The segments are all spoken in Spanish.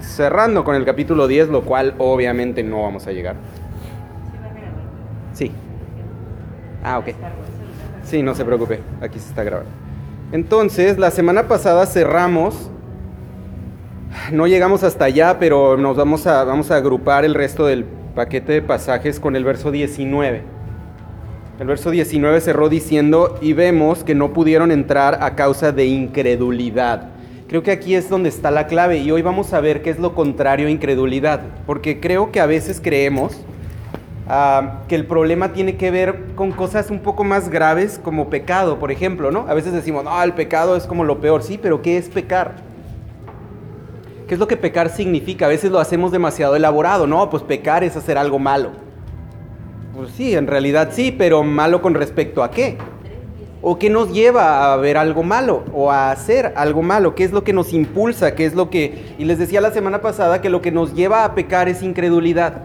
cerrando con el capítulo 10, lo cual obviamente no vamos a llegar. Sí. Ah, ok. Sí, no se preocupe, aquí se está grabando. Entonces, la semana pasada cerramos, no llegamos hasta allá, pero nos vamos a, vamos a agrupar el resto del paquete de pasajes con el verso 19. El verso 19 cerró diciendo, y vemos que no pudieron entrar a causa de incredulidad. Creo que aquí es donde está la clave y hoy vamos a ver qué es lo contrario a incredulidad, porque creo que a veces creemos ah, que el problema tiene que ver con cosas un poco más graves como pecado, por ejemplo, ¿no? A veces decimos, no, el pecado es como lo peor, sí, pero ¿qué es pecar? ¿Qué es lo que pecar significa? A veces lo hacemos demasiado elaborado, ¿no? Pues pecar es hacer algo malo. Pues sí, en realidad sí, pero malo con respecto a qué? ¿O qué nos lleva a ver algo malo o a hacer algo malo? ¿Qué es lo que nos impulsa? ¿Qué es lo que... Y les decía la semana pasada que lo que nos lleva a pecar es incredulidad.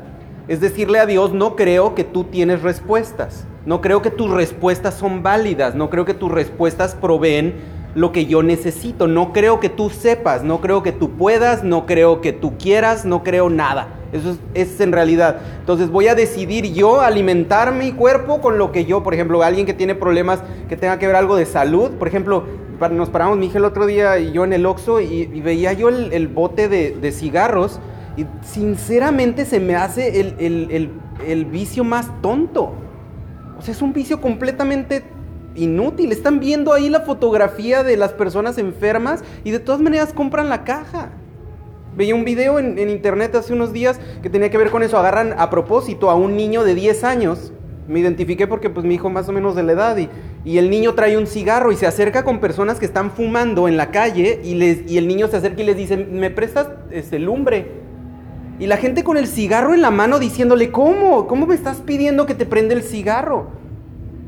Es decirle a Dios, no creo que tú tienes respuestas. No creo que tus respuestas son válidas. No creo que tus respuestas proveen lo que yo necesito. No creo que tú sepas. No creo que tú puedas. No creo que tú quieras. No creo nada. Eso es, en realidad. Entonces voy a decidir yo alimentar mi cuerpo con lo que yo, por ejemplo, alguien que tiene problemas que tenga que ver algo de salud, por ejemplo, nos paramos mi hija el otro día y yo en el Oxxo y, veía yo el, bote de, cigarros y sinceramente se me hace el, el vicio más tonto. O sea, es un vicio completamente inútil. Están viendo ahí la fotografía de las personas enfermas y de todas maneras compran la caja. Veía un video en, internet hace unos días que tenía que ver con eso. Agarran a propósito a un niño de 10 años. Me identifiqué porque pues mi hijo más o menos de la edad y, y el niño trae un cigarro y se acerca con personas que están fumando en la calle y, les, y el niño se acerca y les dice, ¿me prestas este lumbre? Y la gente con el cigarro en la mano diciéndole, ¿cómo? ¿Cómo me estás pidiendo que te prenda el cigarro?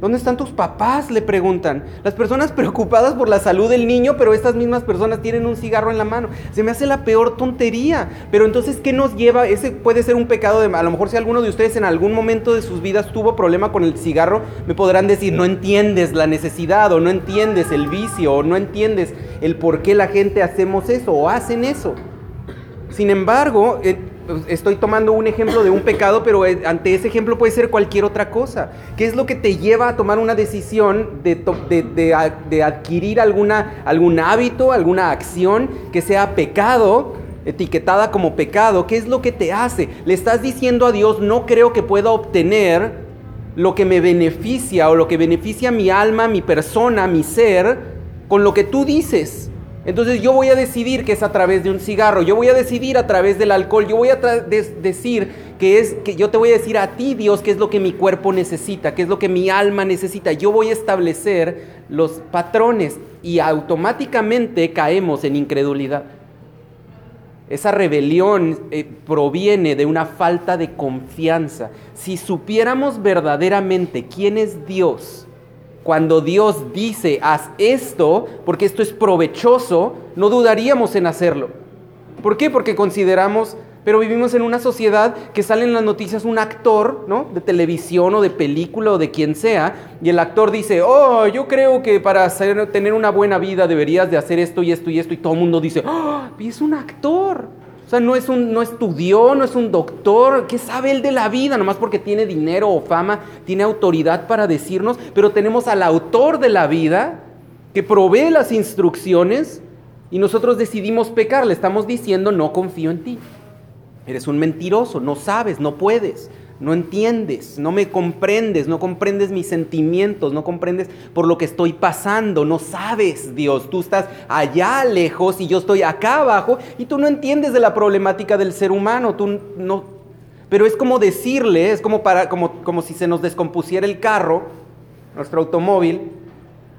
¿Dónde están tus papás? Le preguntan. Las personas preocupadas por la salud del niño, pero estas mismas personas tienen un cigarro en la mano. Se me hace la peor tontería. Pero entonces, ¿qué nos lleva? Ese puede ser un pecado de... A lo mejor si alguno de ustedes en algún momento de sus vidas tuvo problema con el cigarro, me podrán decir, no entiendes la necesidad o no entiendes el vicio o no entiendes el por qué la gente hacemos eso o hacen eso. Sin embargo, eh, estoy tomando un ejemplo de un pecado, pero eh, ante ese ejemplo puede ser cualquier otra cosa. ¿Qué es lo que te lleva a tomar una decisión de, adquirir alguna, algún hábito, alguna acción que sea pecado? etiquetada como pecado, ¿qué es lo que te hace? Le estás diciendo a Dios, no creo que pueda obtener lo que me beneficia o lo que beneficia mi alma, mi persona, mi ser, con lo que tú dices. Entonces yo voy a decidir que es a través de un cigarro, yo voy a decidir a través del alcohol, yo voy a decir que es que yo te voy a decir a ti, Dios, qué es lo que mi cuerpo necesita, qué es lo que mi alma necesita. Yo voy a establecer los patrones y automáticamente caemos en incredulidad. Esa rebelión eh, proviene de una falta de confianza. Si supiéramos verdaderamente quién es Dios, cuando Dios dice, haz esto, porque esto es provechoso, no dudaríamos en hacerlo. ¿Por qué? Porque consideramos, pero vivimos en una sociedad que sale en las noticias un actor, ¿no? De televisión o de película o de quien sea, y el actor dice, oh, yo creo que para tener una buena vida deberías de hacer esto y esto y esto, y todo el mundo dice, oh, es un actor. O sea, no, es un, no estudió, no es un doctor. ¿Qué sabe él de la vida? Nomás porque tiene dinero o fama, tiene autoridad para decirnos. Pero tenemos al autor de la vida que provee las instrucciones y nosotros decidimos pecar. Le estamos diciendo, no confío en ti. Eres un mentiroso, no sabes, no puedes no entiendes, no me comprendes, no comprendes mis sentimientos, no comprendes por lo que estoy pasando, no sabes, Dios, tú estás allá lejos y yo estoy acá abajo y tú no entiendes de la problemática del ser humano, tú no. Pero es como decirle, es como para como como si se nos descompusiera el carro, nuestro automóvil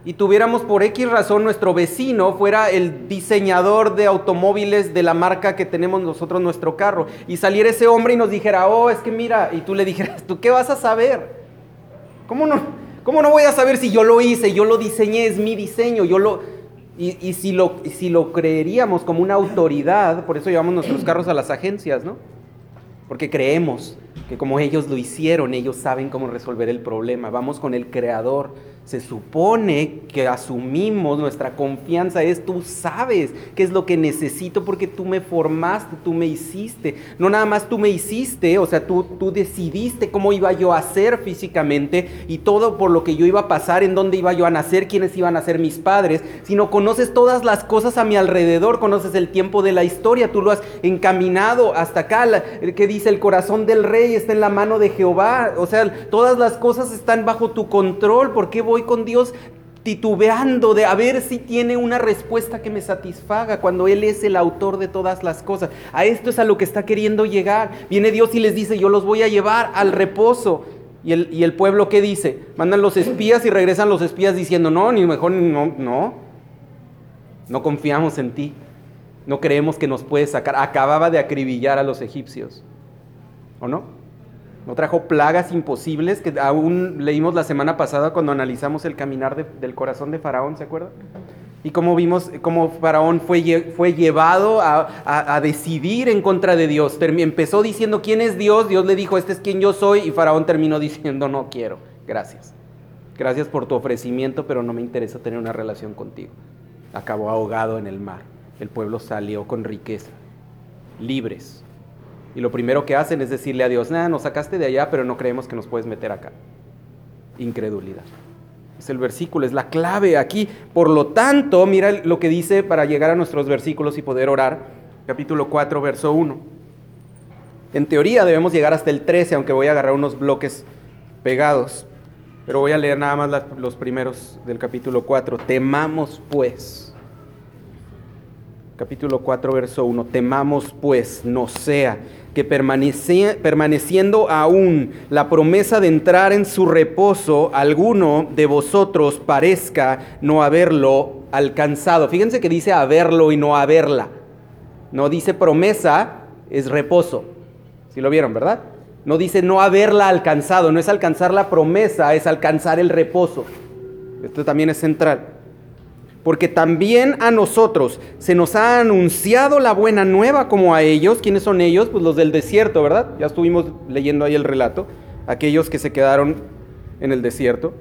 y tuviéramos por X razón nuestro vecino fuera el diseñador de automóviles de la marca que tenemos nosotros nuestro carro. Y saliera ese hombre y nos dijera, oh, es que mira, y tú le dijeras, ¿tú qué vas a saber? ¿Cómo no, cómo no voy a saber si yo lo hice, yo lo diseñé, es mi diseño, yo lo... Y, si, lo, si lo creeríamos como una autoridad, por eso llevamos nuestros carros a las agencias, ¿no? Porque creemos que como ellos lo hicieron, ellos saben cómo resolver el problema. Vamos con el creador se supone que asumimos, nuestra confianza es, tú sabes qué es lo que necesito porque tú me formaste, tú me hiciste. No nada más tú me hiciste, o sea, tú, tú decidiste cómo iba yo a ser físicamente y todo por lo que yo iba a pasar, en dónde iba yo a nacer, quiénes iban a ser mis padres, sino conoces todas las cosas a mi alrededor, conoces el tiempo de la historia, tú lo has encaminado hasta acá, que dice el corazón del rey está en la mano de Jehová, o sea, todas las cosas están bajo tu control, ¿por qué voy voy con Dios titubeando de a ver si tiene una respuesta que me satisfaga cuando Él es el autor de todas las cosas. A esto es a lo que está queriendo llegar. Viene Dios y les dice, yo los voy a llevar al reposo. Y el, y el pueblo, ¿qué dice? Mandan los espías y regresan los espías diciendo, no, ni mejor, no, no. No confiamos en ti. No creemos que nos puedes sacar. Acababa de acribillar a los egipcios. ¿O no? No trajo plagas imposibles que aún leímos la semana pasada cuando analizamos el caminar del corazón de Faraón, ¿se acuerdan? Y como vimos cómo Faraón fue, fue llevado a, decidir en contra de Dios. empezó diciendo quién es Dios, Dios le dijo, este es quien yo soy, y Faraón terminó diciendo, no quiero, gracias. Gracias por tu ofrecimiento, pero no me interesa tener una relación contigo. Acabó ahogado en el mar. El pueblo salió con riqueza, libres, y lo primero que hacen es decirle a Dios, nada, nos sacaste de allá, pero no creemos que nos puedes meter acá. Incredulidad. Es el versículo, es la clave aquí. Por lo tanto, mira lo que dice para llegar a nuestros versículos y poder orar. Capítulo 4, verso 1. En teoría debemos llegar hasta el 13, aunque voy a agarrar unos bloques pegados. Pero voy a leer nada más los primeros del capítulo 4. Temamos pues capítulo 4, verso 1, temamos pues no sea que permaneciendo aún la promesa de entrar en su reposo, alguno de vosotros parezca no haberlo alcanzado. Fíjense que dice haberlo y no haberla. No dice promesa, es reposo. Si lo vieron, verdad? No dice no haberla alcanzado, no es alcanzar la promesa, es alcanzar el reposo. Esto también es central porque también a nosotros se nos ha anunciado la buena nueva como a ellos. ¿Quiénes son ellos? Pues los del desierto, ¿verdad? Ya estuvimos leyendo ahí el relato, aquellos que se quedaron en el desierto.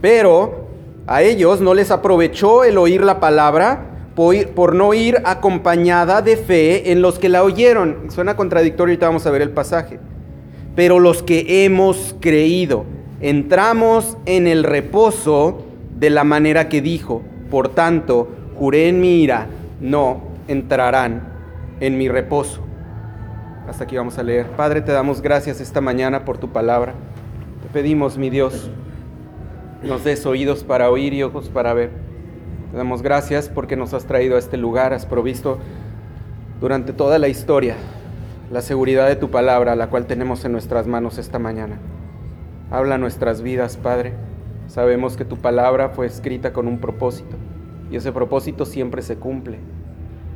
Pero a ellos no les aprovechó el oír la palabra por, no ir acompañada de fe en los que la oyeron. Suena contradictorio, ahorita vamos a ver el pasaje. Pero los que hemos creído, entramos en el reposo de la manera que dijo, por tanto, juré en mi ira, no entrarán en mi reposo. Hasta aquí vamos a leer. Padre, te damos gracias esta mañana por tu palabra. Te pedimos, mi Dios, nos des oídos para oír y ojos para ver. Te damos gracias porque nos has traído a este lugar, has provisto durante toda la historia la seguridad de tu palabra, la cual tenemos en nuestras manos esta mañana. Habla nuestras vidas, Padre. Sabemos que tu palabra fue escrita con un propósito y ese propósito siempre se cumple.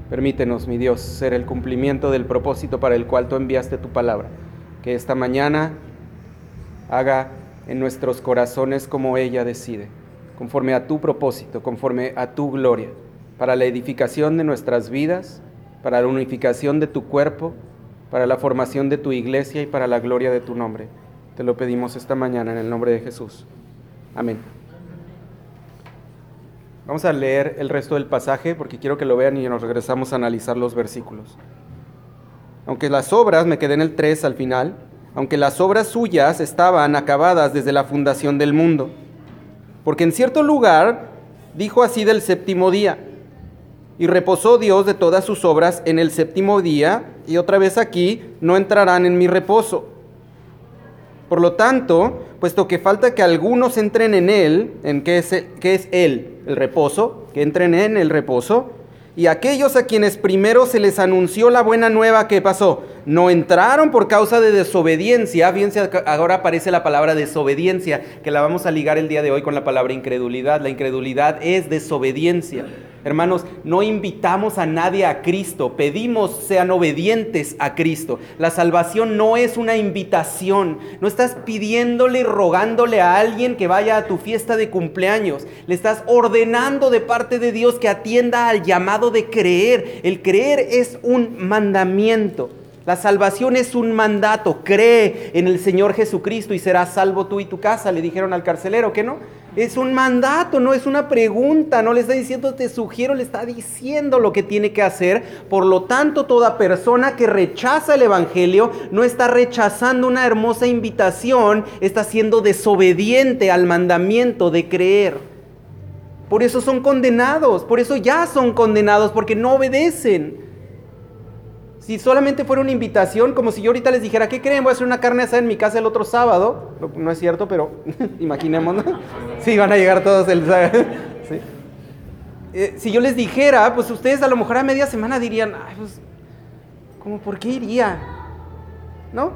Permítenos, mi Dios, ser el cumplimiento del propósito para el cual tú enviaste tu palabra. Que esta mañana haga en nuestros corazones como ella decide, conforme a tu propósito, conforme a tu gloria, para la edificación de nuestras vidas, para la unificación de tu cuerpo, para la formación de tu iglesia y para la gloria de tu nombre. Te lo pedimos esta mañana en el nombre de Jesús. Amén. Vamos a leer el resto del pasaje porque quiero que lo vean y nos regresamos a analizar los versículos. Aunque las obras, me quedé en el 3 al final, aunque las obras suyas estaban acabadas desde la fundación del mundo. Porque en cierto lugar dijo así del séptimo día, y reposó Dios de todas sus obras en el séptimo día, y otra vez aquí, no entrarán en mi reposo. Por lo tanto, puesto que falta que algunos entren en él, en qué es, qué es él, el reposo, que entren en el reposo, y aquellos a quienes primero se les anunció la buena nueva, ¿qué pasó? No entraron por causa de desobediencia. Fíjense, ahora aparece la palabra desobediencia, que la vamos a ligar el día de hoy con la palabra incredulidad. La incredulidad es desobediencia. Hermanos, no invitamos a nadie a Cristo, pedimos sean obedientes a Cristo. La salvación no es una invitación, no estás pidiéndole, rogándole a alguien que vaya a tu fiesta de cumpleaños, le estás ordenando de parte de Dios que atienda al llamado de creer. El creer es un mandamiento. La salvación es un mandato. Cree en el Señor Jesucristo y serás salvo tú y tu casa, le dijeron al carcelero, ¿qué no? Es un mandato, no es una pregunta, no le está diciendo te sugiero, le está diciendo lo que tiene que hacer. Por lo tanto, toda persona que rechaza el Evangelio no está rechazando una hermosa invitación, está siendo desobediente al mandamiento de creer. Por eso son condenados, por eso ya son condenados, porque no obedecen. Si solamente fuera una invitación, como si yo ahorita les dijera, ¿qué creen? Voy a hacer una carne asada en mi casa el otro sábado. No, es cierto, pero imaginemos, ¿no? Sí, van a llegar todos el sábado. Eh, si yo les dijera, pues ustedes a lo mejor a media semana dirían, ay, pues, ¿cómo por qué iría? ¿No?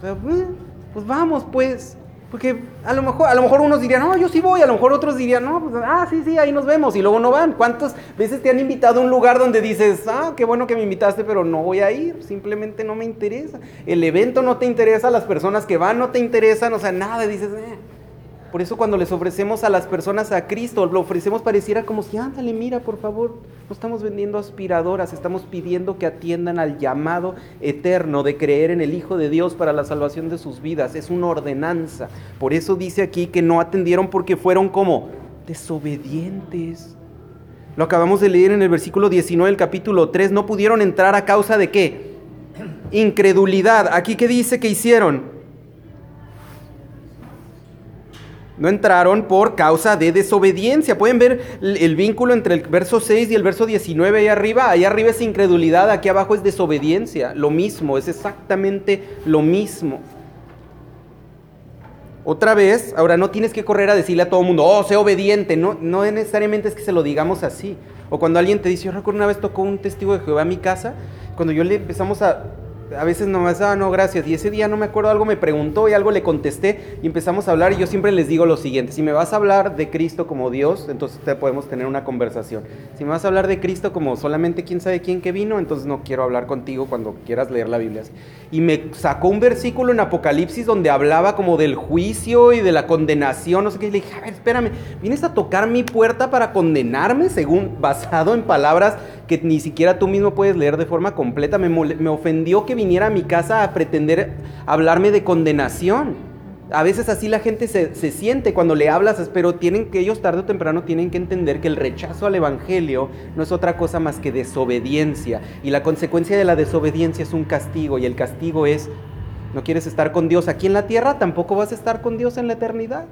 pues, pues vamos, pues. Porque a lo mejor, a lo mejor unos dirían, no, yo sí voy, a lo mejor otros dirían, no, pues, ah, sí, sí, ahí nos vemos, y luego no van. ¿Cuántas veces te han invitado a un lugar donde dices, ah, qué bueno que me invitaste, pero no voy a ir, simplemente no me interesa? El evento no te interesa, las personas que van no te interesan, o sea, nada, dices, eh. Por eso cuando les ofrecemos a las personas a Cristo, lo ofrecemos pareciera como si, ándale, mira, por favor, no estamos vendiendo aspiradoras, estamos pidiendo que atiendan al llamado eterno de creer en el Hijo de Dios para la salvación de sus vidas. Es una ordenanza. Por eso dice aquí que no atendieron porque fueron como desobedientes. Lo acabamos de leer en el versículo 19 del capítulo 3. No pudieron entrar a causa de qué? Incredulidad. Aquí que dice que hicieron No entraron por causa de desobediencia. Pueden ver el, vínculo entre el verso 6 y el verso 19 ahí arriba. Ahí arriba es incredulidad, aquí abajo es desobediencia. Lo mismo, es exactamente lo mismo. Otra vez, ahora no tienes que correr a decirle a todo el mundo, oh, sé obediente. No, no necesariamente es que se lo digamos así. O cuando alguien te dice, yo recuerdo una vez tocó un testigo de Jehová a mi casa, cuando yo le empezamos a a veces nomás, ah, no, gracias. Y ese día no me acuerdo, algo me preguntó y algo le contesté y empezamos a hablar y yo siempre les digo lo siguiente, si me vas a hablar de Cristo como Dios, entonces te podemos tener una conversación. Si me vas a hablar de Cristo como solamente quién sabe quién que vino, entonces no quiero hablar contigo cuando quieras leer la Biblia. Y me sacó un versículo en Apocalipsis donde hablaba como del juicio y de la condenación, no sé qué, y le dije, a ver, espérame, ¿vienes a tocar mi puerta para condenarme según basado en palabras que ni siquiera tú mismo puedes leer de forma completa. Me, me, ofendió que viniera a mi casa a pretender hablarme de condenación. A veces así la gente se, se, siente cuando le hablas, pero tienen que ellos tarde o temprano tienen que entender que el rechazo al Evangelio no es otra cosa más que desobediencia. Y la consecuencia de la desobediencia es un castigo y el castigo es, no quieres estar con Dios aquí en la tierra, tampoco vas a estar con Dios en la eternidad.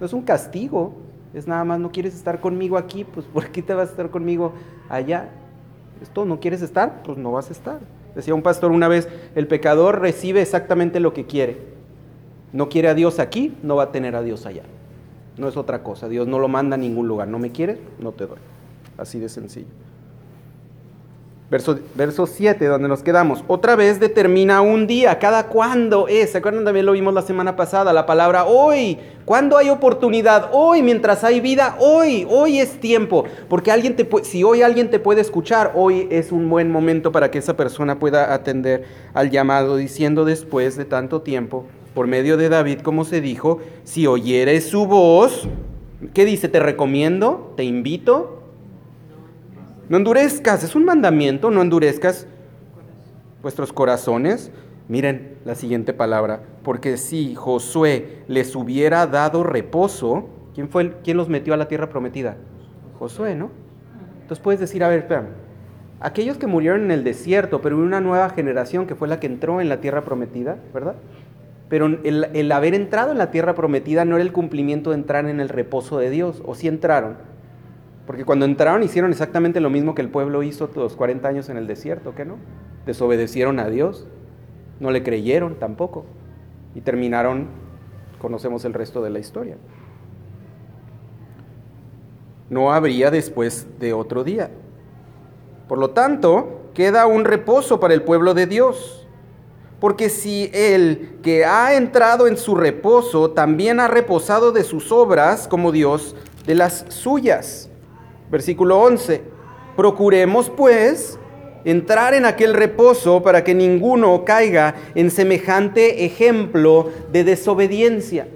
Es un castigo. Es nada más, no quieres estar conmigo aquí, pues ¿por qué te vas a estar conmigo allá? Esto, no quieres estar, pues no vas a estar. Decía un pastor una vez, el pecador recibe exactamente lo que quiere. No quiere a Dios aquí, no va a tener a Dios allá. No es otra cosa. Dios no lo manda a ningún lugar. No me quieres, no te doy. Así de sencillo. Verso, verso 7, donde nos quedamos. Otra vez determina un día. ¿Cada cuándo es? ¿Se acuerdan? También lo vimos la semana pasada. La palabra hoy. ¿Cuándo hay oportunidad? Hoy, mientras hay vida. Hoy. Hoy es tiempo. Porque alguien te si hoy alguien te puede escuchar, hoy es un buen momento para que esa persona pueda atender al llamado, diciendo después de tanto tiempo, por medio de David, como se dijo, si oyeres su voz, ¿qué dice? Te recomiendo, te invito no endurezcas, es un mandamiento, no endurezcas vuestros corazones. Miren la siguiente palabra, porque si Josué les hubiera dado reposo, ¿quién fue el, quién los metió a la tierra prometida? Josué, ¿no? Entonces puedes decir, a ver, espérame, aquellos que murieron en el desierto, pero hubo una nueva generación que fue la que entró en la tierra prometida, ¿verdad? Pero el, el haber entrado en la tierra prometida no era el cumplimiento de entrar en el reposo de Dios, o si sí entraron, porque cuando entraron hicieron exactamente lo mismo que el pueblo hizo los 40 años en el desierto, ¿qué no? Desobedecieron a Dios, no le creyeron tampoco y terminaron, conocemos el resto de la historia. No habría después de otro día. Por lo tanto, queda un reposo para el pueblo de Dios. Porque si el que ha entrado en su reposo también ha reposado de sus obras como Dios de las suyas. Versículo 11. Procuremos pues entrar en aquel reposo para que ninguno caiga en semejante ejemplo de desobediencia.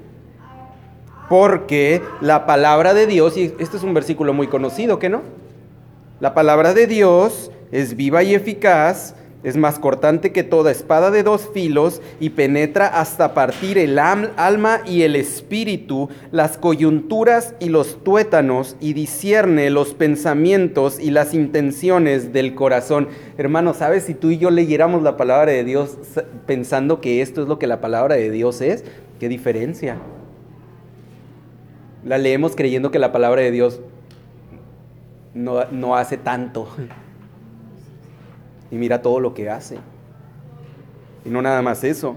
Porque la palabra de Dios, y este es un versículo muy conocido, ¿que no? La palabra de Dios es viva y eficaz es más cortante que toda espada de dos filos y penetra hasta partir el alma y el espíritu, las coyunturas y los tuétanos y discierne los pensamientos y las intenciones del corazón. Hermano, ¿sabes? Si tú y yo leyéramos la palabra de Dios pensando que esto es lo que la palabra de Dios es, ¿qué diferencia? La leemos creyendo que la palabra de Dios no, no hace tanto y mira todo lo que hace. Y no nada más eso.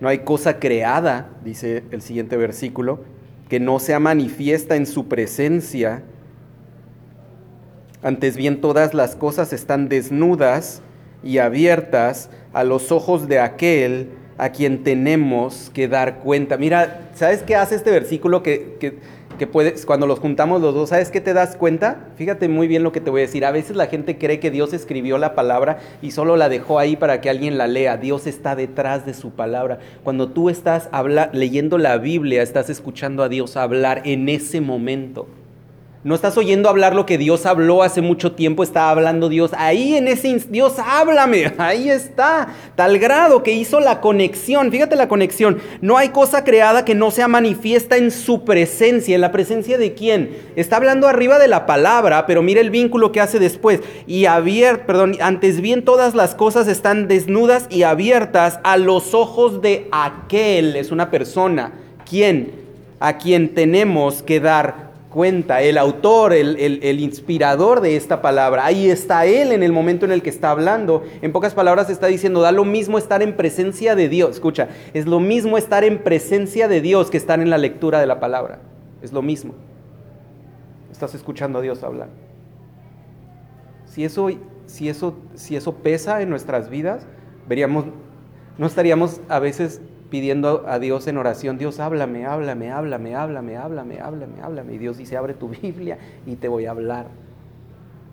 No hay cosa creada, dice el siguiente versículo, que no sea manifiesta en su presencia. Antes bien todas las cosas están desnudas y abiertas a los ojos de aquel a quien tenemos que dar cuenta. Mira, ¿sabes qué hace este versículo que, que cuando los juntamos los dos, ¿sabes qué te das cuenta? Fíjate muy bien lo que te voy a decir. A veces la gente cree que Dios escribió la palabra y solo la dejó ahí para que alguien la lea. Dios está detrás de su palabra. Cuando tú estás leyendo la Biblia, estás escuchando a Dios hablar en ese momento. No estás oyendo hablar lo que Dios habló hace mucho tiempo, está hablando Dios. Ahí en ese Dios háblame, ahí está. Tal grado que hizo la conexión. Fíjate la conexión. No hay cosa creada que no sea manifiesta en su presencia. ¿En la presencia de quién? Está hablando arriba de la palabra, pero mira el vínculo que hace después. Y abierto, perdón, antes bien todas las cosas están desnudas y abiertas a los ojos de aquel. Es una persona. ¿Quién? A quien tenemos que dar cuenta, el autor, el, inspirador de esta palabra. Ahí está Él en el momento en el que está hablando. En pocas palabras está diciendo, da lo mismo estar en presencia de Dios. Escucha, es lo mismo estar en presencia de Dios que estar en la lectura de la palabra. Es lo mismo. Estás escuchando a Dios hablar. Si eso, si eso, si eso pesa en nuestras vidas, veríamos, no estaríamos a veces pidiendo a Dios en oración, Dios háblame, háblame, háblame, háblame, háblame, háblame, háblame. Y Dios dice, abre tu Biblia y te voy a hablar.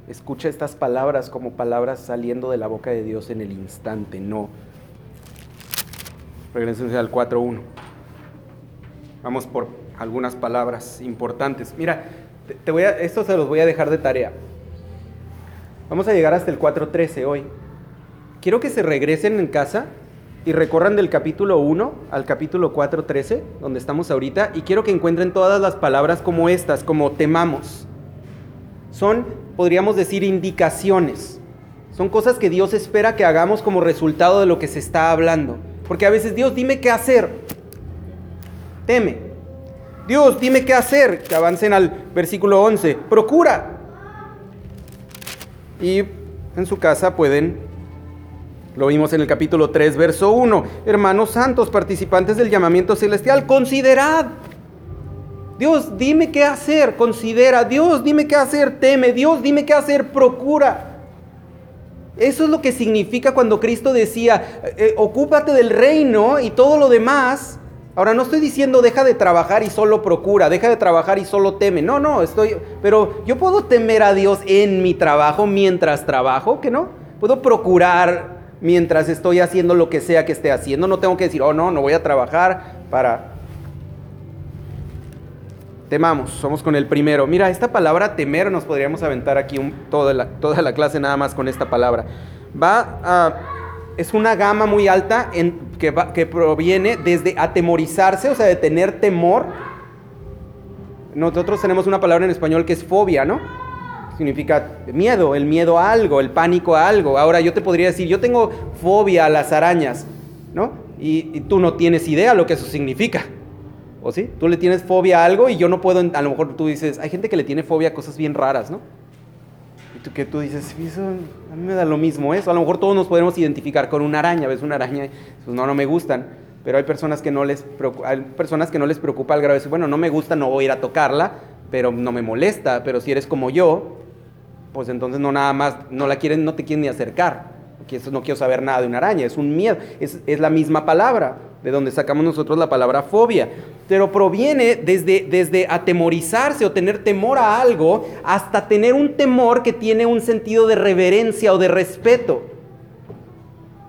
Escucha estas palabras como palabras saliendo de la boca de Dios en el instante, no. Regresen al 4.1. Vamos por algunas palabras importantes. Mira, te voy a, esto se los voy a dejar de tarea. Vamos a llegar hasta el 4.13 hoy. Quiero que se regresen en casa y recorran del capítulo 1 al capítulo 4, 13, donde estamos ahorita, y quiero que encuentren todas las palabras como estas, como temamos. Son, podríamos decir, indicaciones. Son cosas que Dios espera que hagamos como resultado de lo que se está hablando. Porque a veces, Dios, dime qué hacer. Teme. Dios, dime qué hacer. Que avancen al versículo 11. Procura. Y en su casa pueden lo vimos en el capítulo 3, verso 1. Hermanos santos, participantes del llamamiento celestial, considerad. Dios, dime qué hacer, considera. Dios, dime qué hacer, teme. Dios, dime qué hacer, procura. Eso es lo que significa cuando Cristo decía, eh, eh, ocúpate del reino y todo lo demás. Ahora no estoy diciendo deja de trabajar y solo procura, deja de trabajar y solo teme. No, no, estoy, pero yo puedo temer a Dios en mi trabajo mientras trabajo, ¿que no? Puedo procurar mientras estoy haciendo lo que sea que esté haciendo. No tengo que decir, oh no, no voy a trabajar para... Temamos, somos con el primero. Mira, esta palabra temer nos podríamos aventar aquí toda, la, toda la clase nada más con esta palabra. Va a, es una gama muy alta que proviene desde atemorizarse, o sea, de tener temor. Nosotros tenemos una palabra en español que es fobia, ¿no? Significa miedo, el miedo a algo, el pánico a algo. Ahora yo te podría decir, yo tengo fobia a las arañas, ¿no? Y, tú no tienes idea lo que eso significa. ¿O sí? Tú le tienes fobia a algo y yo no puedo, a lo mejor tú dices, hay gente que le tiene fobia a cosas bien raras, ¿no? Y tú que tú dices, eso a mí me da lo mismo eso. A lo mejor todos nos podemos identificar con una araña, ves una araña, pues no, no me gustan. Pero hay personas que no les preocupa, hay personas que no les preocupa el grave, bueno, no me gusta, no voy a ir a tocarla, pero no me molesta. Pero si eres como yo, pues entonces no nada más, no la quieren, no te quieren ni acercar. No quiero saber nada de una araña, es un miedo, es, la misma palabra, de donde sacamos nosotros la palabra fobia. Pero proviene desde, desde atemorizarse o tener temor a algo hasta tener un temor que tiene un sentido de reverencia o de respeto.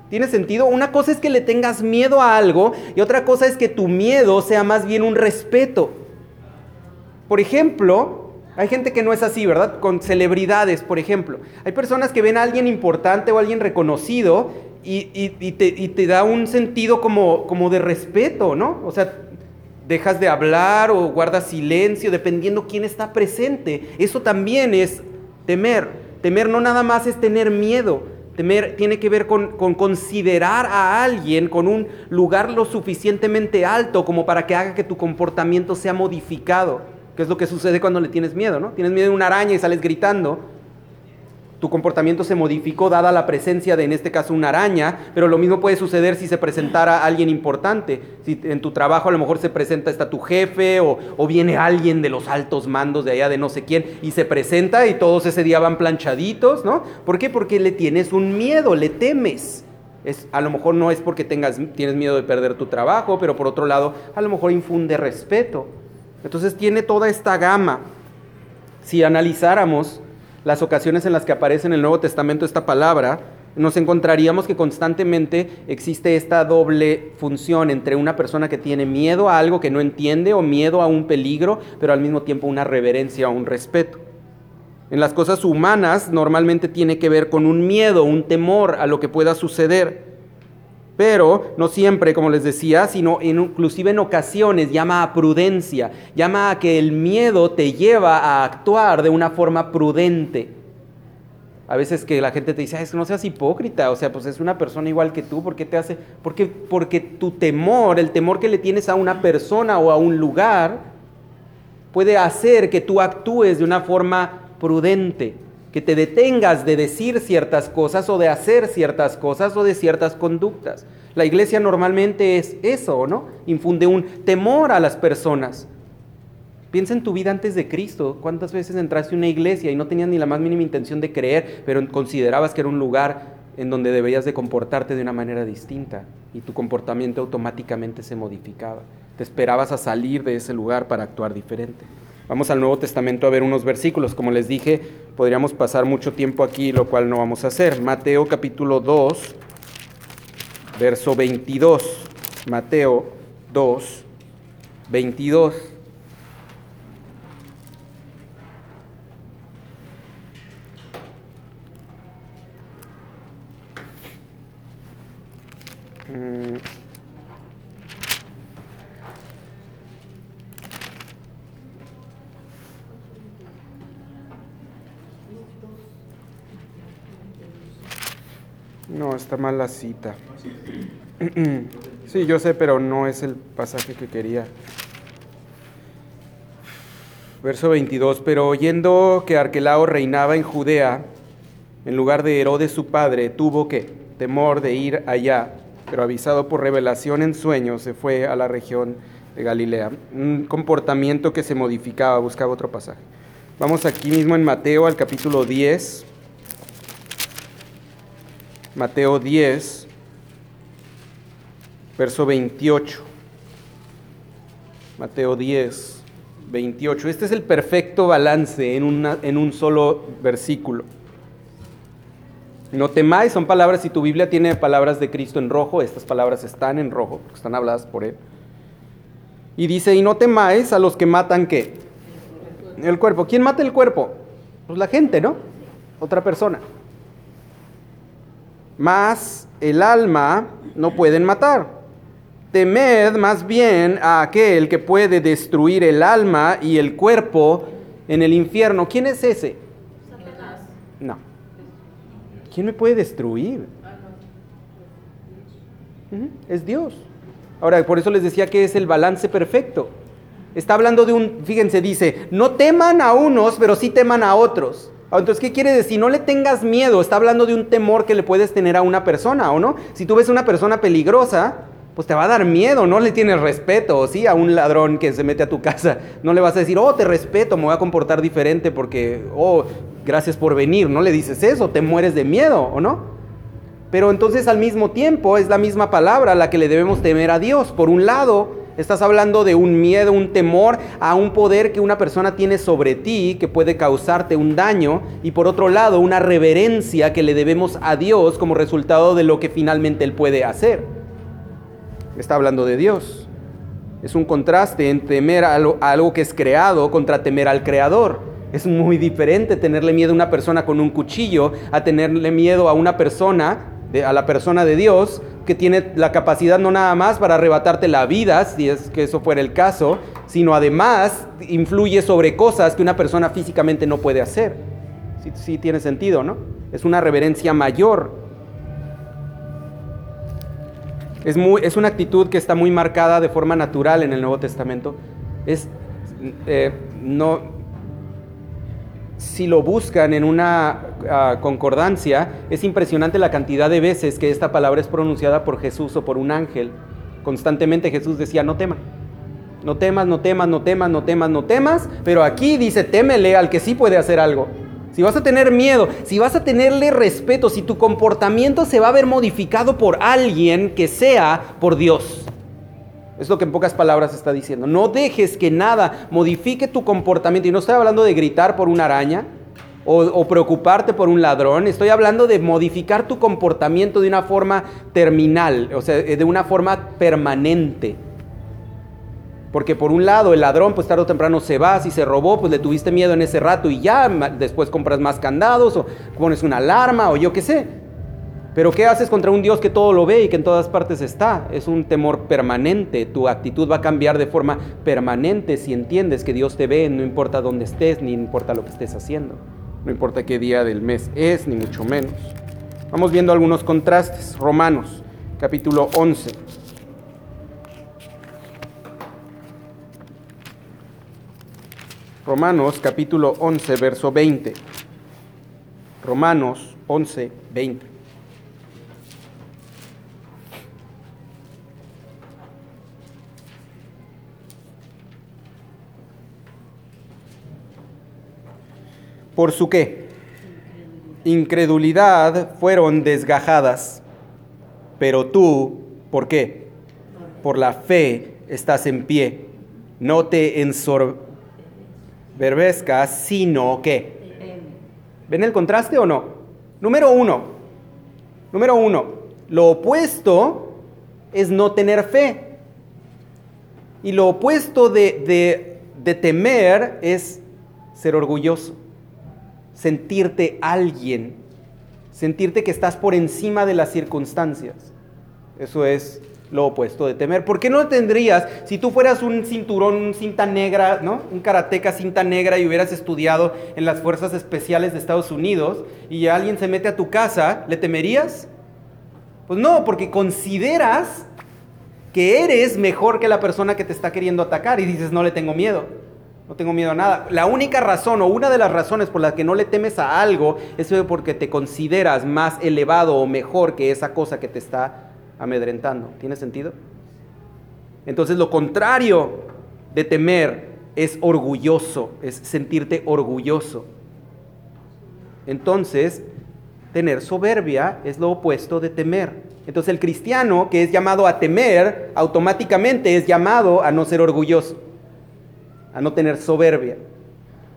¿Tiene sentido? Una cosa es que le tengas miedo a algo y otra cosa es que tu miedo sea más bien un respeto. Por ejemplo, Hay gente que no es así, ¿verdad? Con celebridades, por ejemplo. Hay personas que ven a alguien importante o alguien reconocido y, te, da un sentido como, de respeto, ¿no? O sea, dejas de hablar o guardas silencio, dependiendo quién está presente. Eso también es temer. Temer no nada más es tener miedo. Temer tiene que ver con, considerar a alguien con un lugar lo suficientemente alto como para que haga que tu comportamiento sea modificado. ¿Qué es lo que sucede cuando le tienes miedo, no? Tienes miedo de una araña y sales gritando tu comportamiento se modificó dada la presencia de, en este caso, una araña, pero lo mismo puede suceder si se presentara alguien importante. Si en tu trabajo a lo mejor se presenta, está tu jefe o, o viene alguien de los altos mandos de allá de no sé quién y se presenta y todos ese día van planchaditos, ¿no? ¿Por qué? Porque le tienes un miedo, le temes. Es, a lo mejor no es porque tengas, tienes miedo de perder tu trabajo, pero por otro lado, a lo mejor infunde respeto. Entonces tiene toda esta gama. Si analizáramos las ocasiones en las que aparece en el Nuevo Testamento esta palabra, nos encontraríamos que constantemente existe esta doble función entre una persona que tiene miedo a algo que no entiende o miedo a un peligro, pero al mismo tiempo una reverencia o un respeto. En las cosas humanas normalmente tiene que ver con un miedo, un temor a lo que pueda suceder. Pero no siempre, como les decía, sino inclusive en ocasiones llama a prudencia, llama a que el miedo te lleva a actuar de una forma prudente. A veces que la gente te dice, es que no seas hipócrita, o sea, pues es una persona igual que tú, ¿por qué te hace? Porque, porque tu temor, el temor que le tienes a una persona o a un lugar, puede hacer que tú actúes de una forma prudente que te detengas de decir ciertas cosas o de hacer ciertas cosas o de ciertas conductas. La iglesia normalmente es eso, ¿no? Infunde un temor a las personas. Piensa en tu vida antes de Cristo. ¿Cuántas veces entraste a una iglesia y no tenías ni la más mínima intención de creer, pero considerabas que era un lugar en donde debías de comportarte de una manera distinta y tu comportamiento automáticamente se modificaba? Te esperabas a salir de ese lugar para actuar diferente. Vamos al Nuevo Testamento a ver unos versículos. Como les dije, podríamos pasar mucho tiempo aquí, lo cual no vamos a hacer. Mateo capítulo 2, verso 22. Mateo 2, 22. Sí, yo sé, pero no es el pasaje que quería. Verso 22, pero oyendo que Arquelao reinaba en Judea, en lugar de Herodes su padre, tuvo que temor de ir allá, pero avisado por revelación en sueños, se fue a la región de Galilea. Un comportamiento que se modificaba, buscaba otro pasaje. Vamos aquí mismo en Mateo al capítulo 10. Mateo 10, verso 28. Mateo 10, 28. Este es el perfecto balance en, en un solo versículo. No temáis, son palabras, si tu Biblia tiene palabras de Cristo en rojo, estas palabras están en rojo, porque están habladas por Él. Y dice, y no temáis a los que matan qué? El cuerpo. ¿Quién mata el cuerpo? Pues la gente, ¿no? Otra persona mas el alma no pueden matar. Temed más bien a aquel que puede destruir el alma y el cuerpo en el infierno. ¿Quién es ese? No. ¿Quién me puede destruir? Es Dios. Ahora, por eso les decía que es el balance perfecto. Está hablando de un, fíjense, dice, no teman a unos, pero sí teman a otros. Entonces, ¿qué quiere decir? No le tengas miedo. Está hablando de un temor que le puedes tener a una persona, ¿o no? Si tú ves una persona peligrosa, pues te va a dar miedo, no le tienes respeto, ¿sí? A un ladrón que se mete a tu casa, no le vas a decir, oh, te respeto, me voy a comportar diferente porque, oh, gracias por venir. No le dices eso, te mueres de miedo, ¿o no? Pero entonces al mismo tiempo es la misma palabra la que le debemos temer a Dios. Por un lado, Estás hablando de un miedo, un temor a un poder que una persona tiene sobre ti que puede causarte un daño y por otro lado una reverencia que le debemos a Dios como resultado de lo que finalmente Él puede hacer. Está hablando de Dios. Es un contraste en temer a algo, que es creado contra temer al creador. Es muy diferente tenerle miedo a una persona con un cuchillo a tenerle miedo a una persona, a la persona de Dios, que tiene la capacidad no nada más para arrebatarte la vida, si es que eso fuera el caso, sino además influye sobre cosas que una persona físicamente no puede hacer. Sí, tiene sentido, ¿no? Es una reverencia mayor. Es, muy, es una actitud que está muy marcada de forma natural en el Nuevo Testamento. Es, eh, no, si lo buscan en una ah, concordancia, es impresionante la cantidad de veces que esta palabra es pronunciada por Jesús o por un ángel. Constantemente Jesús decía, no temas. No temas, no temas, no temas, no temas. Pero aquí dice, témele al que sí puede hacer algo. Si vas a tener miedo, si vas a tenerle respeto, si tu comportamiento se va a ver modificado por alguien que sea por Dios. Es lo que en pocas palabras está diciendo. No dejes que nada modifique tu comportamiento. Y no estoy hablando de gritar por una araña o, o, preocuparte por un ladrón. Estoy hablando de modificar tu comportamiento de una forma terminal, o sea, de una forma permanente. Porque por un lado el ladrón pues tarde o temprano se va, si se robó pues le tuviste miedo en ese rato y ya después compras más candados o pones una alarma o yo qué sé. Pero ¿qué haces contra un Dios que todo lo ve y que en todas partes está? Es un temor permanente, tu actitud va a cambiar de forma permanente si entiendes que Dios te ve, no importa dónde estés, ni importa lo que estés haciendo, no importa qué día del mes es, ni mucho menos. Vamos viendo algunos contrastes. Romanos, capítulo 11. Romanos capítulo 11, verso 20. Romanos 11, 20. ¿Por su qué? Incredulidad fueron desgajadas, pero tú, ¿por qué? Por la fe estás en pie. No te ensor verbesca, sino que. ¿Ven el contraste o no? Número uno. Número uno. Lo opuesto es no tener fe. Y lo opuesto de temer es ser orgulloso. Sentirte alguien. Sentirte que estás por encima de las circunstancias. Eso es lo opuesto de temer. ¿Por qué no tendrías, si tú fueras un cinturón, cinta negra, ¿no? Un karateca cinta negra y hubieras estudiado en las fuerzas especiales de Estados Unidos y alguien se mete a tu casa, ¿le temerías? Pues no, porque consideras que eres mejor que la persona que te está queriendo atacar y dices, no le tengo miedo. No tengo miedo a nada. La única razón o una de las razones por las que no le temes a algo es porque te consideras más elevado o mejor que esa cosa que te está amedrentando. ¿Tiene sentido? Entonces lo contrario de temer es orgulloso, es sentirte orgulloso. Entonces, tener soberbia es lo opuesto de temer. Entonces el cristiano que es llamado a temer, automáticamente es llamado a no ser orgulloso, a no tener soberbia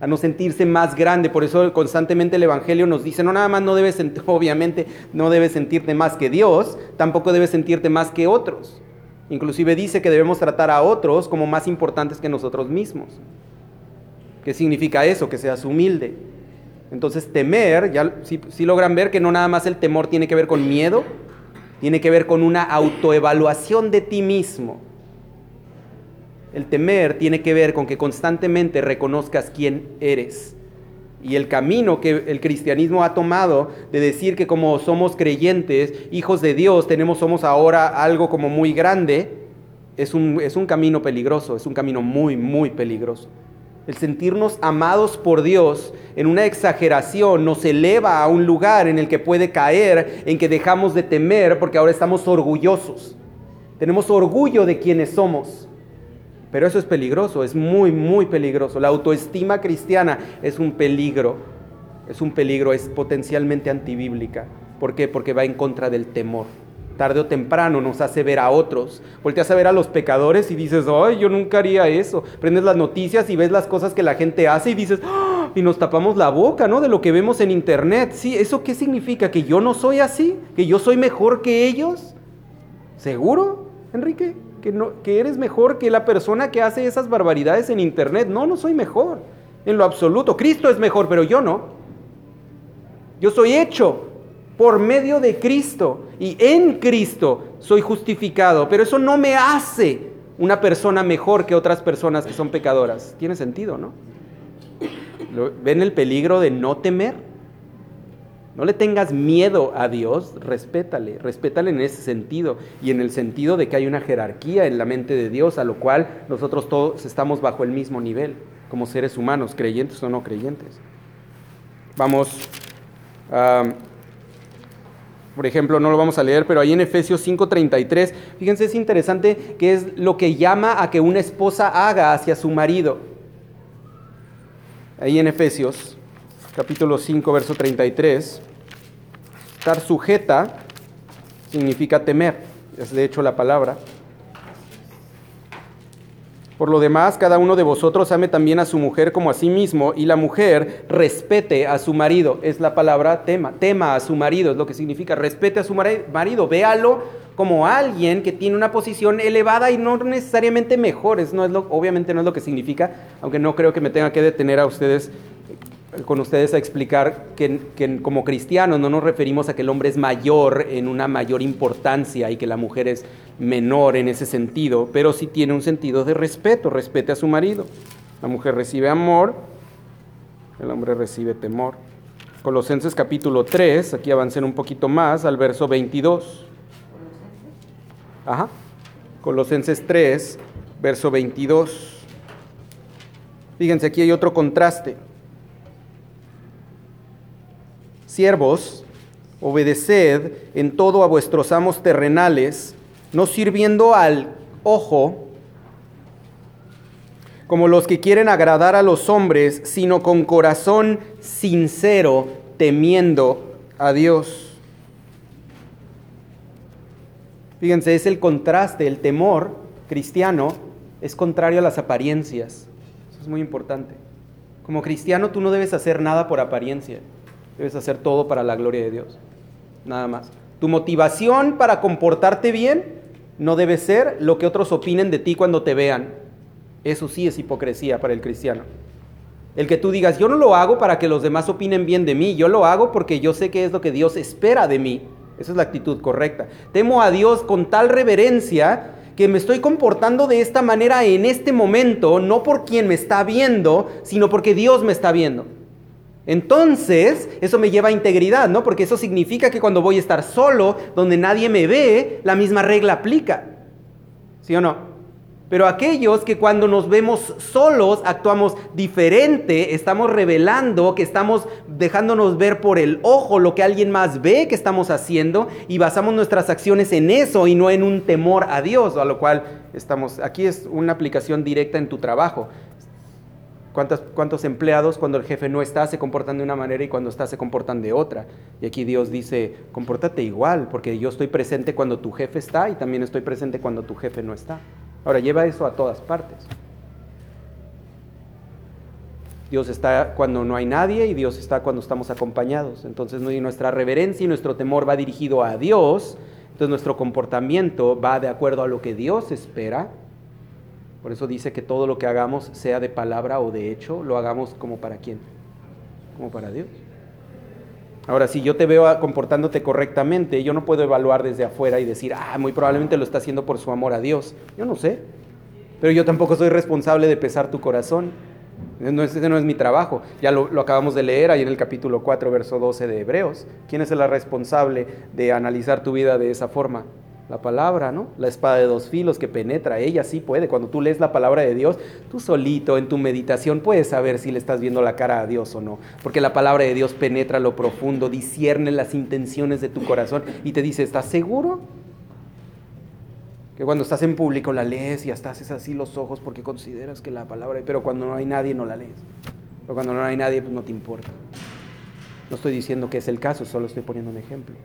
a no sentirse más grande. Por eso constantemente el Evangelio nos dice, no nada más no debes, obviamente, no debes sentirte más que Dios, tampoco debes sentirte más que otros. Inclusive dice que debemos tratar a otros como más importantes que nosotros mismos. ¿Qué significa eso? Que seas humilde. Entonces temer, ya si logran ver que no nada más el temor tiene que ver con miedo, tiene que ver con una autoevaluación de ti mismo el temer tiene que ver con que constantemente reconozcas quién eres. Y el camino que el cristianismo ha tomado de decir que como somos creyentes, hijos de Dios, tenemos, somos ahora algo como muy grande, es un, es un camino peligroso, es un camino muy, muy peligroso. El sentirnos amados por Dios en una exageración nos eleva a un lugar en el que puede caer, en que dejamos de temer porque ahora estamos orgullosos. Tenemos orgullo de quienes somos. Pero eso es peligroso, es muy, muy peligroso. La autoestima cristiana es un peligro, es un peligro, es potencialmente antibíblica. ¿Por qué? Porque va en contra del temor. Tarde o temprano nos hace ver a otros. Volteas a ver a los pecadores y dices, ay, yo nunca haría eso. Prendes las noticias y ves las cosas que la gente hace y dices, ¡Ah! y nos tapamos la boca, ¿no? De lo que vemos en internet. Sí, ¿eso qué significa? ¿Que yo no soy así? ¿Que yo soy mejor que ellos? ¿Seguro, Enrique? Que, no, que eres mejor que la persona que hace esas barbaridades en internet. No, no soy mejor. en lo absoluto. Cristo es mejor, pero yo no. Yo soy hecho por medio de Cristo y en Cristo soy justificado, pero eso no me hace una persona mejor que otras personas que son pecadoras. Tiene sentido, ¿no? ¿Ven el peligro de no temer? No le tengas miedo a Dios, respétale, respétale en ese sentido y en el sentido de que hay una jerarquía en la mente de Dios, a lo cual nosotros todos estamos bajo el mismo nivel, como seres humanos, creyentes o no creyentes. Vamos, por ejemplo, no lo vamos a leer, pero ahí en Efesios 5:33, fíjense, es interesante que es lo que llama a que una esposa haga hacia su marido. Ahí en Efesios capítulo 5, verso 33. Estar sujeta significa temer, es de hecho la palabra. Por lo demás, cada uno de vosotros ame también a su mujer como a sí mismo, y la mujer respete a su marido. Es la palabra tema, tema a su marido, es lo que significa, respete a su marido, véalo como alguien que tiene una posición elevada y no necesariamente mejor, no es lo, obviamente no es lo que significa, aunque no creo que me tenga que detener a ustedes con ustedes a explicar que, como cristianos no nos referimos a que el hombre es mayor en una mayor importancia y que la mujer es menor en ese sentido, pero sí tiene un sentido de respeto, respete a su marido. La mujer recibe amor, el hombre recibe temor. Colosenses capítulo 3, aquí avancen un poquito más al verso 22. Ajá. Colosenses 3, verso 22. Fíjense, aquí hay otro contraste. Siervos, obedeced en todo a vuestros amos terrenales, no sirviendo al ojo como los que quieren agradar a los hombres, sino con corazón sincero, temiendo a Dios. Fíjense, es el contraste, el temor cristiano es contrario a las apariencias. Eso es muy importante. Como cristiano tú no debes hacer nada por apariencia. Debes hacer todo para la gloria de Dios. Nada más. Tu motivación para comportarte bien no debe ser lo que otros opinen de ti cuando te vean. Eso sí es hipocresía para el cristiano. El que tú digas, yo no lo hago para que los demás opinen bien de mí, yo lo hago porque yo sé que es lo que Dios espera de mí. Esa es la actitud correcta. Temo a Dios con tal reverencia que me estoy comportando de esta manera en este momento, no por quien me está viendo, sino porque Dios me está viendo. Entonces, eso me lleva a integridad, ¿no? Porque eso significa que cuando voy a estar solo, donde nadie me ve, la misma regla aplica. ¿Sí o no? Pero aquellos que cuando nos vemos solos actuamos diferente, estamos revelando que estamos dejándonos ver por el ojo lo que alguien más ve que estamos haciendo y basamos nuestras acciones en eso y no en un temor a Dios, a lo cual estamos, aquí es una aplicación directa en tu trabajo. ¿Cuántos, empleados cuando el jefe no está se comportan de una manera y cuando está se comportan de otra? Y aquí Dios dice, compórtate igual, porque yo estoy presente cuando tu jefe está y también estoy presente cuando tu jefe no está. Ahora, lleva eso a todas partes. Dios está cuando no hay nadie y Dios está cuando estamos acompañados. Entonces nuestra reverencia y nuestro temor va dirigido a Dios. Entonces nuestro comportamiento va de acuerdo a lo que Dios espera por eso dice que todo lo que hagamos, sea de palabra o de hecho, lo hagamos como para quién? Como para Dios. Ahora, si yo te veo comportándote correctamente, yo no puedo evaluar desde afuera y decir, ah, muy probablemente lo está haciendo por su amor a Dios. Yo no sé. Pero yo tampoco soy responsable de pesar tu corazón. No, ese no es mi trabajo. Ya lo, lo, acabamos de leer ahí en el capítulo 4, verso 12 de Hebreos. ¿Quién es el responsable de analizar tu vida de esa forma? La palabra, ¿no? La espada de dos filos que penetra, ella sí puede. Cuando tú lees la palabra de Dios, tú solito en tu meditación puedes saber si le estás viendo la cara a Dios o no. Porque la palabra de Dios penetra lo profundo, discierne las intenciones de tu corazón y te dice, ¿estás seguro? Que cuando estás en público la lees y hasta haces así los ojos porque consideras que la palabra, pero cuando no hay nadie no la lees. Pero cuando no hay nadie, pues no te importa. No estoy diciendo que es el caso, solo estoy poniendo un ejemplo.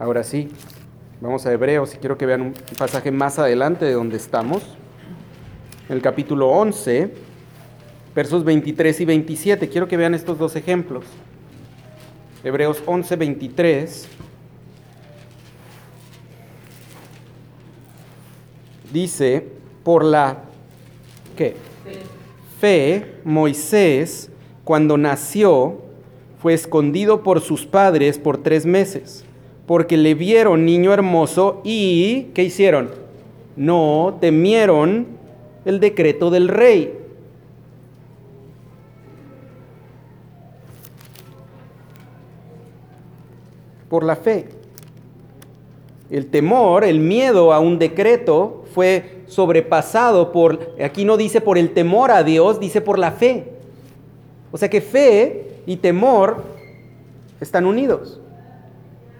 Ahora sí, vamos a Hebreos y quiero que vean un pasaje más adelante de donde estamos. El capítulo 11, versos 23 y 27. Quiero que vean estos dos ejemplos. Hebreos 11, 23. Dice, por la... ¿Qué? fe, Moisés, cuando nació, fue escondido por sus padres por tres meses, porque le vieron niño hermoso y, ¿qué hicieron? No temieron el decreto del rey. Por la fe. El temor, el miedo a un decreto fue sobrepasado por, aquí no dice por el temor a Dios, dice por la fe. O sea que fe y temor están unidos.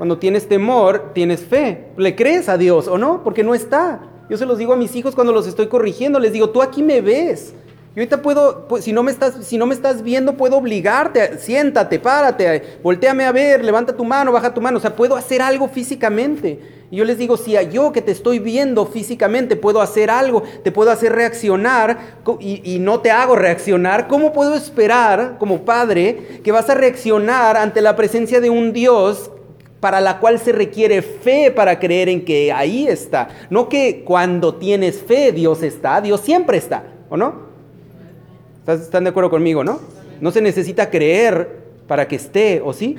Cuando tienes temor, tienes fe. ¿Le crees a Dios o no? Porque no está. Yo se los digo a mis hijos cuando los estoy corrigiendo, les digo, tú aquí me ves. Yo ahorita puedo, pues, si, no me estás, si no me estás viendo, puedo obligarte, siéntate, párate, volteame a ver, levanta tu mano, baja tu mano, o sea, puedo hacer algo físicamente. Y yo les digo, si yo que te estoy viendo físicamente puedo hacer algo, te puedo hacer reaccionar y, y no te hago reaccionar, ¿cómo puedo esperar como padre que vas a reaccionar ante la presencia de un Dios para la cual se requiere fe para creer en que ahí está. No que cuando tienes fe Dios está, Dios siempre está, ¿o no? ¿Están de acuerdo conmigo, no? No se necesita creer para que esté, ¿o sí?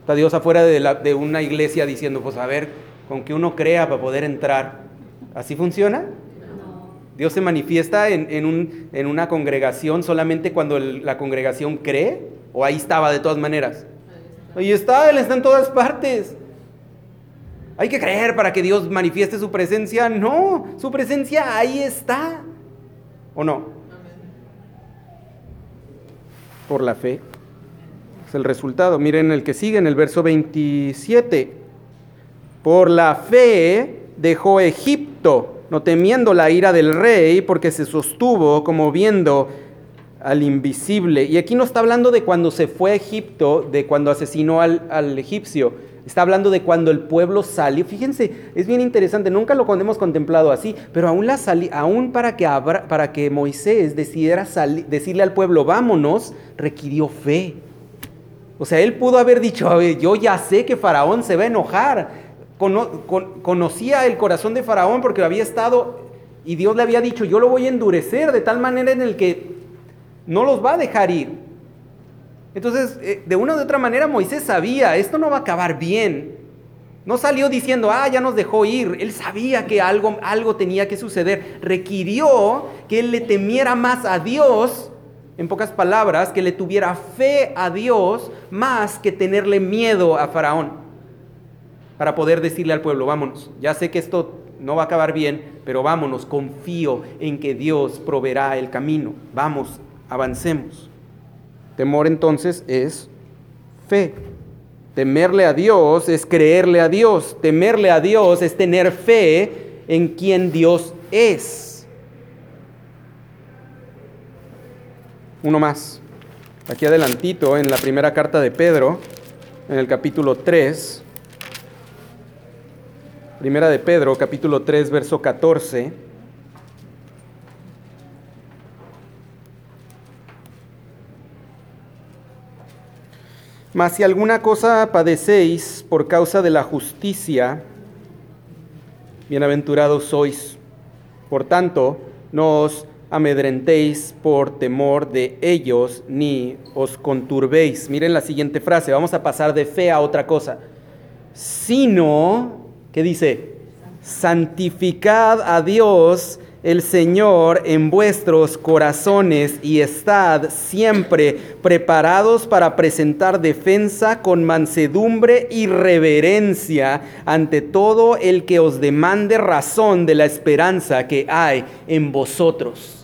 Está Dios afuera de, una iglesia diciendo, pues a ver, con que uno crea para poder entrar. ¿Así funciona? Dios se manifiesta en una congregación solamente cuando la congregación cree, o ahí estaba de todas maneras. Ahí está, Él está en todas partes. Hay que creer para que Dios manifieste su presencia. No, su presencia ahí está. ¿O no? por la fe. Es el resultado. Miren el que sigue en el verso 27. Por la fe dejó Egipto, no temiendo la ira del rey, porque se sostuvo como viendo al invisible. Y aquí no está hablando de cuando se fue a Egipto, de cuando asesinó al, al egipcio Está hablando de cuando el pueblo salió. Fíjense, es bien interesante, nunca lo hemos contemplado así, pero aún, la aún para, que para que Moisés decidiera decirle al pueblo, vámonos, requirió fe. O sea, él pudo haber dicho, yo ya sé que Faraón se va a enojar. conocía el corazón de Faraón porque había estado y Dios le había dicho, yo lo voy a endurecer de tal manera en el que no los va a dejar ir. Entonces, eh, de una u otra manera Moisés sabía, esto no va a acabar bien. No salió diciendo, ah, ya nos dejó ir. Él sabía que algo, algo tenía que suceder. Requirió que él le temiera más a Dios, en pocas palabras, que le tuviera fe a Dios más que tenerle miedo a Faraón. Para poder decirle al pueblo, vámonos, ya sé que esto no va a acabar bien, pero vámonos, confío en que Dios proveerá el camino. Vamos, avancemos. Temor entonces es fe. Temerle a Dios es creerle a Dios. Temerle a Dios es tener fe en quien Dios es. Uno más. Aquí adelantito en la primera carta de Pedro, en el capítulo 3. Primera de Pedro, capítulo 3, verso 14. Mas si alguna cosa padecéis por causa de la justicia, bienaventurados sois. Por tanto, no os amedrentéis por temor de ellos, ni os conturbéis. Miren la siguiente frase, vamos a pasar de fe a otra cosa. Sino, ¿qué dice? Santificad a Dios el Señor en vuestros corazones y estad siempre preparados para presentar defensa con mansedumbre y reverencia ante todo el que os demande razón de la esperanza que hay en vosotros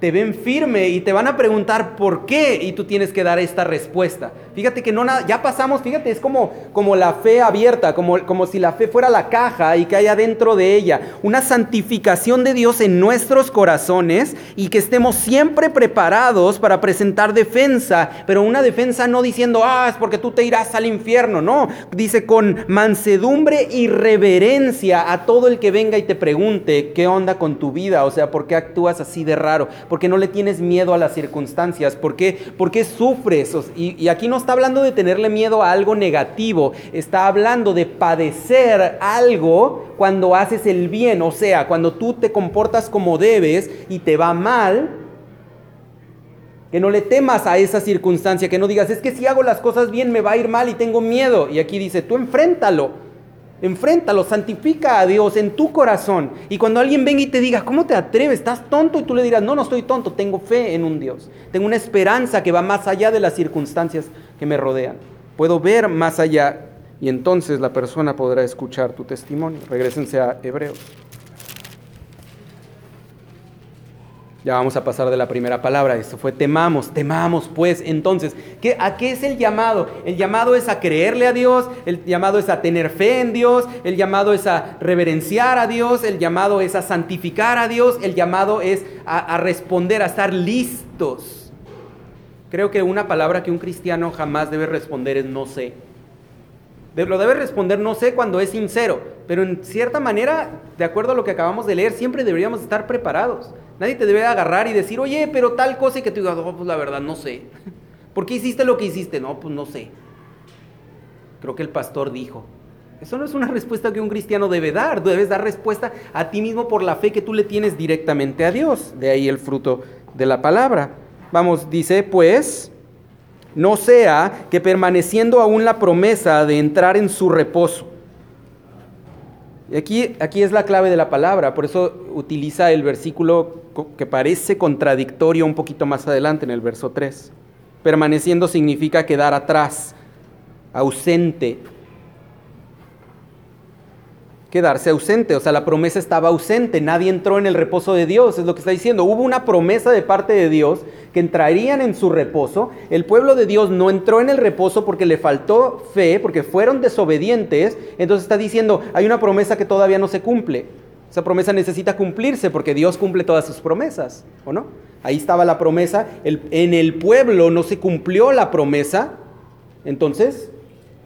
te ven firme y te van a preguntar por qué y tú tienes que dar esta respuesta. Fíjate que no ya pasamos, fíjate, es como, como la fe abierta, como, como si la fe fuera la caja y que haya dentro de ella una santificación de Dios en nuestros corazones y que estemos siempre preparados para presentar defensa, pero una defensa no diciendo, ah, es porque tú te irás al infierno, no, dice con mansedumbre y reverencia a todo el que venga y te pregunte qué onda con tu vida, o sea, ¿por qué actúas así de raro? Porque no le tienes miedo a las circunstancias, ¿por qué, sufres? Y, y aquí no está hablando de tenerle miedo a algo negativo, está hablando de padecer algo cuando haces el bien, o sea, cuando tú te comportas como debes y te va mal, Que no le temas a esa circunstancia, que no digas, es que si hago las cosas bien me va a ir mal y tengo miedo. Y aquí dice, tú enfréntalo, enfréntalo, santifica a Dios en tu corazón. Y cuando alguien venga y te diga, ¿cómo te atreves? ¿Estás tonto? Y tú le dirás, no, no estoy tonto, tengo fe en un Dios. Tengo una esperanza que va más allá de las circunstancias que me rodean. Puedo ver más allá y entonces la persona podrá escuchar tu testimonio. Regrésense a Hebreos. Ya vamos a pasar de la primera palabra. Esto fue temamos, temamos pues. Entonces, ¿qué, ¿a qué es el llamado? El llamado es a creerle a Dios, el llamado es a tener fe en Dios, el llamado es a reverenciar a Dios, el llamado es a santificar a Dios, el llamado es a, a responder, a estar listos. Creo que una palabra que un cristiano jamás debe responder es no sé. Lo debe responder no sé cuando es sincero, pero en cierta manera, de acuerdo a lo que acabamos de leer, siempre deberíamos estar preparados. Nadie te debe agarrar y decir, oye, pero tal cosa y que tú digas, pues la verdad no sé. ¿Por qué hiciste lo que hiciste? No, pues no sé. Creo que el pastor dijo. Eso no es una respuesta que un cristiano debe dar. Debes dar respuesta a ti mismo por la fe que tú le tienes directamente a Dios. De ahí el fruto de la palabra. Vamos, dice, pues, no sea que permaneciendo aún la promesa de entrar en su reposo. Y aquí, aquí es la clave de la palabra, por eso utiliza el versículo que parece contradictorio un poquito más adelante en el verso 3. Permaneciendo significa quedar atrás, ausente, quedarse ausente. O sea, la promesa estaba ausente, nadie entró en el reposo de Dios, es lo que está diciendo. Hubo una promesa de parte de Dios que entrarían en su reposo. El pueblo de Dios no entró en el reposo porque le faltó fe, porque fueron desobedientes. Entonces está diciendo, hay una promesa que todavía no se cumple. Esa promesa necesita cumplirse porque Dios cumple todas sus promesas, ¿o no? Ahí estaba la promesa, en el pueblo no se cumplió la promesa, entonces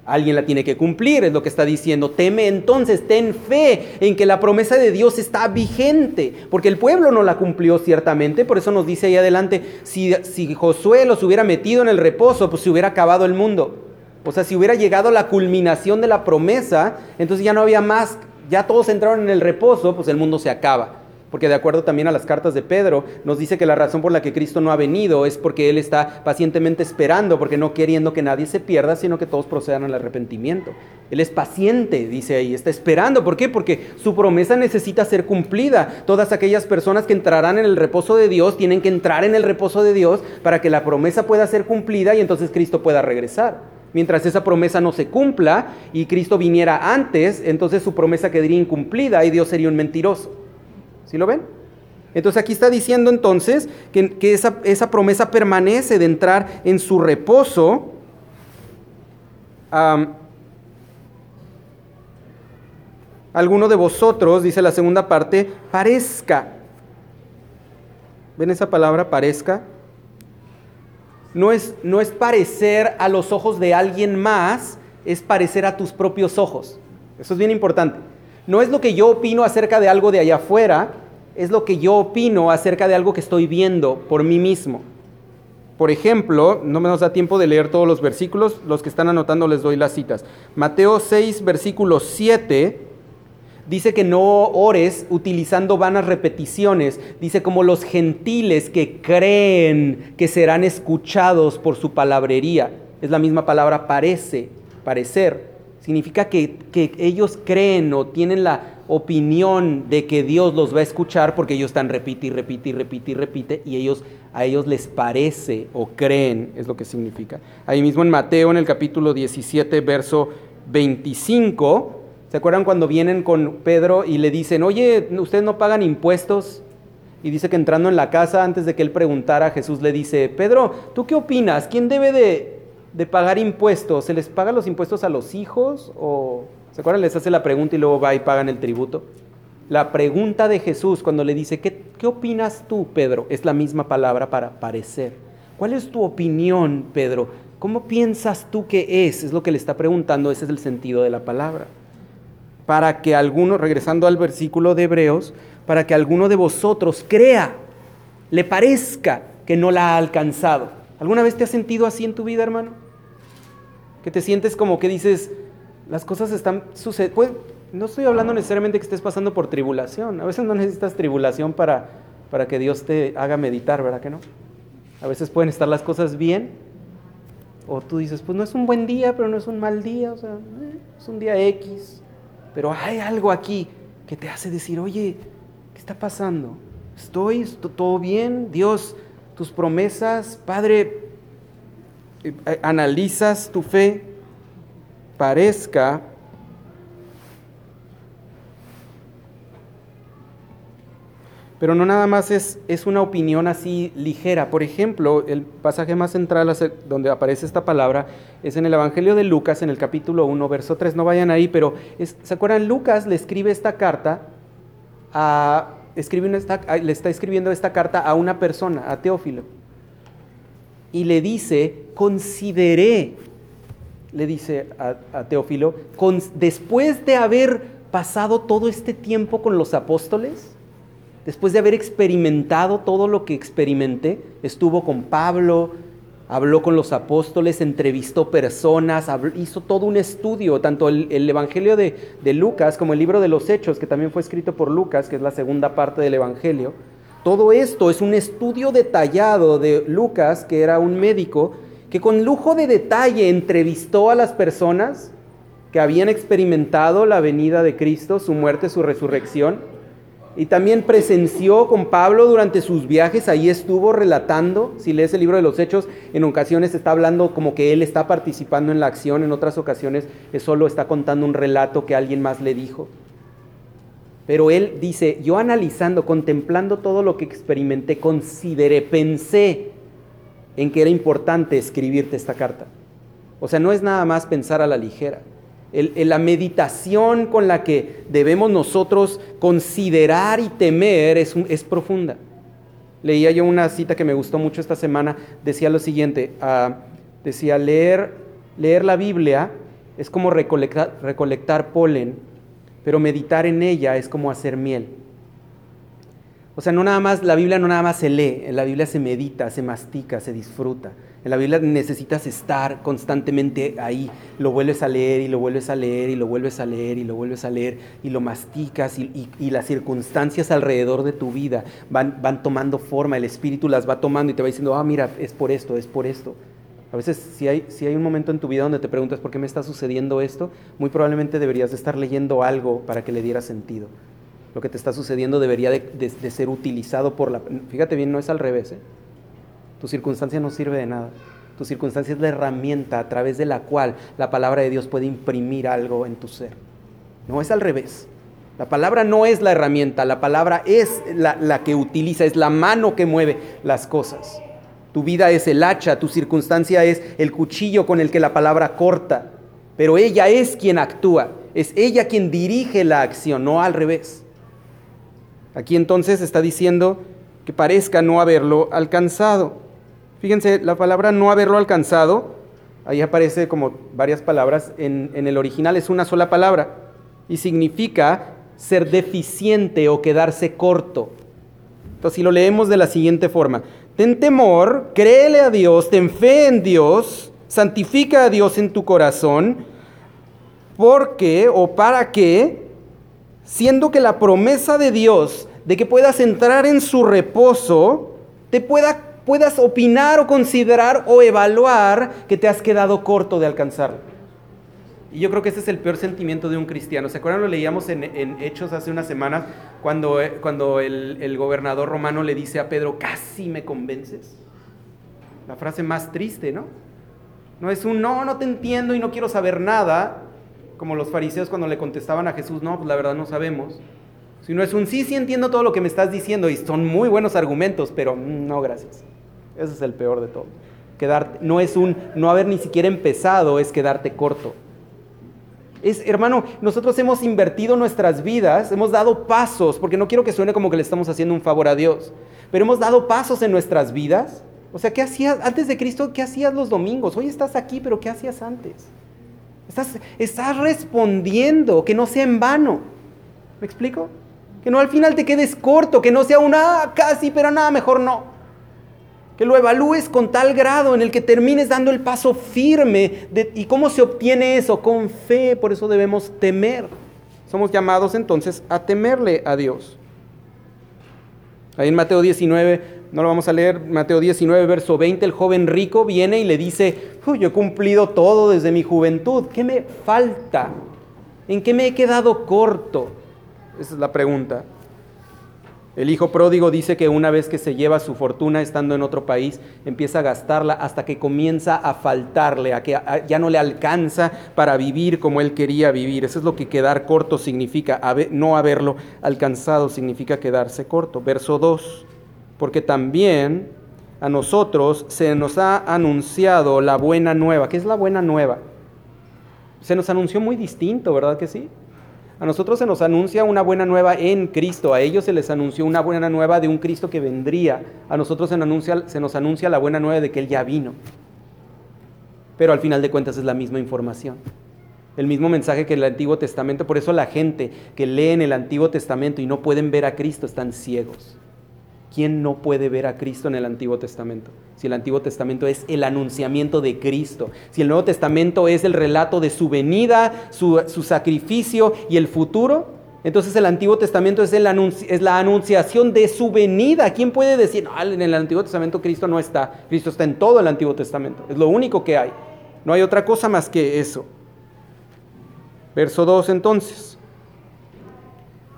Alguien la tiene que cumplir, es lo que está diciendo. Teme entonces, ten fe en que la promesa de Dios está vigente, porque el pueblo no la cumplió ciertamente, por eso nos dice ahí adelante, si, si Josué los hubiera metido en el reposo, pues se hubiera acabado el mundo. O sea, si hubiera llegado la culminación de la promesa, entonces ya no había más, ya todos entraron en el reposo, pues el mundo se acaba. Porque de acuerdo también a las cartas de Pedro, nos dice que la razón por la que Cristo no ha venido es porque Él está pacientemente esperando, porque no queriendo que nadie se pierda, sino que todos procedan al arrepentimiento. Él es paciente, dice ahí, está esperando. ¿Por qué? Porque su promesa necesita ser cumplida. Todas aquellas personas que entrarán en el reposo de Dios tienen que entrar en el reposo de Dios para que la promesa pueda ser cumplida y entonces Cristo pueda regresar. Mientras esa promesa no se cumpla y Cristo viniera antes, entonces su promesa quedaría incumplida y Dios sería un mentiroso. ¿Sí lo ven? Entonces aquí está diciendo entonces que, esa, promesa permanece de entrar en su reposo. alguno de vosotros, dice la segunda parte, parezca. ¿Ven esa palabra, parezca? No es, no es parecer a los ojos de alguien más, es parecer a tus propios ojos. Eso es bien importante. No es lo que yo opino acerca de algo de allá afuera, es lo que yo opino acerca de algo que estoy viendo por mí mismo. Por ejemplo, no me nos da tiempo de leer todos los versículos, los que están anotando les doy las citas. Mateo 6, versículo 7, dice que no ores utilizando vanas repeticiones, dice como los gentiles que creen que serán escuchados por su palabrería. Es la misma palabra parece, parecer. Significa que, que ellos creen o tienen la opinión de que Dios los va a escuchar porque ellos están repite y repite y repite y repite y ellos a ellos les parece o creen, es lo que significa. Ahí mismo en Mateo en el capítulo 17 verso 25, ¿se acuerdan cuando vienen con Pedro y le dicen, "Oye, ustedes no pagan impuestos?" Y dice que entrando en la casa antes de que él preguntara, Jesús le dice, "Pedro, ¿tú qué opinas? ¿Quién debe de, de pagar impuestos? ¿Se les paga los impuestos a los hijos o ¿Se acuerdan? Les hace la pregunta y luego va y pagan el tributo. La pregunta de Jesús cuando le dice, ¿qué, ¿qué, opinas tú, Pedro? Es la misma palabra para parecer. ¿Cuál es tu opinión, Pedro? ¿Cómo piensas tú que es? Es lo que le está preguntando, ese es el sentido de la palabra. Para que alguno, regresando al versículo de Hebreos, para que alguno de vosotros crea, le parezca que no la ha alcanzado. ¿Alguna vez te has sentido así en tu vida, hermano? Que te sientes como que dices, las cosas están sucediendo. Pues, no estoy hablando necesariamente que estés pasando por tribulación. A veces no necesitas tribulación para, para que Dios te haga meditar, ¿verdad que no? A veces pueden estar las cosas bien, o tú dices, pues no es un buen día, pero no es un mal día, o sea, eh, es un día X, pero hay algo aquí que te hace decir, oye, ¿qué está pasando? ¿Estoy todo bien? Dios, tus promesas, Padre, analizas tu fe, parezca Pero no nada más es, es, una opinión así ligera. Por ejemplo, el pasaje más central donde aparece esta palabra es en el Evangelio de Lucas, en el capítulo 1, verso 3. No vayan ahí, pero ¿se acuerdan? Lucas le escribe esta carta a, escribe le está escribiendo esta carta a una persona, a Teófilo. Y le dice, consideré, le dice a, Teófilo, después de haber pasado todo este tiempo con los apóstoles, después de haber experimentado todo lo que experimenté, estuvo con Pablo, habló con los apóstoles, entrevistó personas, hizo todo un estudio, tanto el, Evangelio de, Lucas como el libro de los Hechos, que también fue escrito por Lucas, que es la segunda parte del Evangelio. Todo esto es un estudio detallado de Lucas, que era un médico, que con lujo de detalle entrevistó a las personas que habían experimentado la venida de Cristo, su muerte, su resurrección y también presenció con Pablo durante sus viajes, ahí estuvo relatando, si lees el libro de los Hechos, en ocasiones está hablando como que él está participando en la acción, en otras ocasiones es solo está contando un relato que alguien más le dijo. Pero él dice, yo analizando, contemplando todo lo que experimenté, consideré, pensé en que era importante escribirte esta carta. O sea, no es nada más pensar a la ligera la meditación con la que debemos nosotros considerar y temer es, profunda. Leía yo una cita que me gustó mucho esta semana, decía lo siguiente, ah, decía, leer, leer la Biblia es como recolectar, recolectar polen, pero meditar en ella es como hacer miel. O sea, no nada más, la Biblia no nada más se lee, en la Biblia se medita, se mastica, se disfruta. En la Biblia necesitas estar constantemente ahí. Lo vuelves a leer y lo vuelves a leer y lo vuelves a leer y lo vuelves a leer y lo masticas y, las circunstancias alrededor de tu vida van, van tomando forma, el Espíritu las va tomando y te va diciendo, ah, mira, es por esto, es por esto. A veces si hay, si hay un momento en tu vida donde te preguntas por qué me está sucediendo esto, muy probablemente deberías de estar leyendo algo para que le diera sentido. Lo que te está sucediendo debería de, ser utilizado por la... Fíjate bien, no es al revés. ¿eh? Tu circunstancia no sirve de nada. Tu circunstancia es la herramienta a través de la cual la palabra de Dios puede imprimir algo en tu ser. No es al revés. La palabra no es la herramienta, la palabra es la, que utiliza, es la mano que mueve las cosas. Tu vida es el hacha, tu circunstancia es el cuchillo con el que la palabra corta, pero ella es quien actúa, es ella quien dirige la acción, no al revés. Aquí entonces está diciendo que parezca no haberlo alcanzado. Fíjense, la palabra no haberlo alcanzado, ahí aparece como varias palabras, en, el original es una sola palabra y significa ser deficiente o quedarse corto. Entonces, si lo leemos de la siguiente forma, ten temor, créele a Dios, ten fe en Dios, santifica a Dios en tu corazón, porque o para que, siendo que la promesa de Dios de que puedas entrar en su reposo, te pueda puedas opinar o considerar o evaluar que te has quedado corto de alcanzarlo. Y yo creo que ese es el peor sentimiento de un cristiano. ¿Se acuerdan? Lo leíamos en, Hechos hace una semana cuando, eh, cuando el, el, gobernador romano le dice a Pedro, casi me convences. La frase más triste, ¿no? No es un no, no te entiendo y no quiero saber nada, como los fariseos cuando le contestaban a Jesús, no, pues la verdad no sabemos. Sino es un sí, sí entiendo todo lo que me estás diciendo y son muy buenos argumentos, pero no, gracias. Ese es el peor de todo. No es un no haber ni siquiera empezado, es quedarte corto. Es, hermano, nosotros hemos invertido nuestras vidas, hemos dado pasos, porque no quiero que suene como que le estamos haciendo un favor a Dios, pero hemos dado pasos en nuestras vidas. O sea, ¿qué hacías antes de Cristo? ¿Qué hacías los domingos? Hoy estás aquí, pero ¿qué hacías antes? Estás, respondiendo, que no sea en vano. ¿Me explico? Que no al final te quedes corto, que no sea una ah, casi, pero nada, mejor no que lo evalúes con tal grado en el que termines dando el paso firme. ¿Y cómo se obtiene eso? Con fe, por eso debemos temer. Somos llamados entonces a temerle a Dios. Ahí en Mateo 19, no lo vamos a leer, Mateo 19, verso 20, el joven rico viene y le dice, yo he cumplido todo desde mi juventud, ¿qué me falta? ¿En qué me he quedado corto? Esa es la pregunta. El hijo pródigo dice que una vez que se lleva su fortuna estando en otro país, empieza a gastarla hasta que comienza a faltarle, a que ya no le alcanza para vivir como él quería vivir. Eso es lo que quedar corto significa. No haberlo alcanzado significa quedarse corto. Verso 2. Porque también a nosotros se nos ha anunciado la buena nueva. ¿Qué es la buena nueva? Se nos anunció muy distinto, ¿verdad que sí? A nosotros se nos anuncia una buena nueva en Cristo, a ellos se les anunció una buena nueva de un Cristo que vendría, a nosotros se nos anuncia, la buena nueva de que Él ya vino. Pero al final de cuentas es la misma información, el mismo mensaje que el Antiguo Testamento, por eso la gente que lee en el Antiguo Testamento y no pueden ver a Cristo están ciegos. ¿Quién no puede ver a Cristo en el Antiguo Testamento? Si el Antiguo Testamento es el anunciamiento de Cristo, si el Nuevo Testamento es el relato de su venida, su, sacrificio y el futuro, entonces el Antiguo Testamento es, el es, la anunciación de su venida. ¿Quién puede decir, no, en el Antiguo Testamento Cristo no está? Cristo está en todo el Antiguo Testamento. Es lo único que hay. No hay otra cosa más que eso. Verso 2 entonces.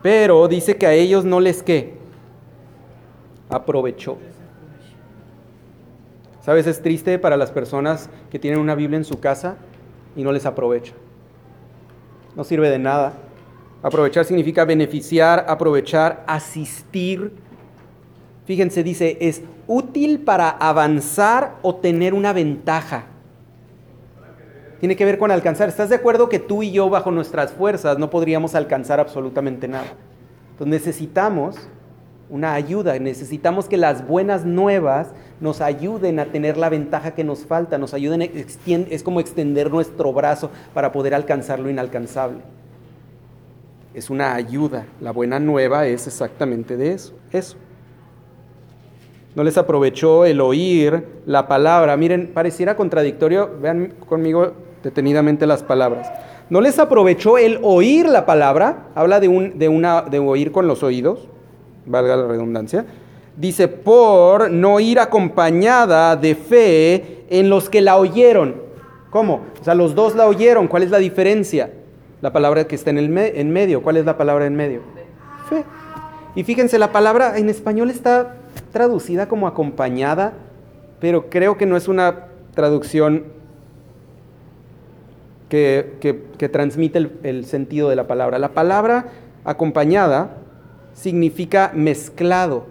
Pero dice que a ellos no les que aprovechó. ¿Sabes? Es triste para las personas que tienen una Biblia en su casa y no les aprovecha. No sirve de nada. Aprovechar significa beneficiar, aprovechar, asistir. Fíjense, dice, es útil para avanzar o tener una ventaja. Tiene que ver con alcanzar. ¿Estás de acuerdo que tú y yo bajo nuestras fuerzas no podríamos alcanzar absolutamente nada? Entonces necesitamos una ayuda. Necesitamos que las buenas nuevas nos ayuden a tener la ventaja que nos falta, nos ayuden, es como extender nuestro brazo para poder alcanzar lo inalcanzable. Es una ayuda. La buena nueva es exactamente de eso, eso. No les aprovechó el oír la palabra. Miren, pareciera contradictorio. Vean conmigo detenidamente las palabras. No les aprovechó el oír la palabra. Habla de, un, de, una, de oír con los oídos valga la redundancia, dice, por no ir acompañada de fe en los que la oyeron. ¿Cómo? O sea, los dos la oyeron. ¿Cuál es la diferencia? La palabra que está en, el en medio. ¿Cuál es la palabra en medio? Fe. Y fíjense, la palabra en español está traducida como acompañada, pero creo que no es una traducción que, que, transmite el, el sentido de la palabra. La palabra acompañada significa mezclado.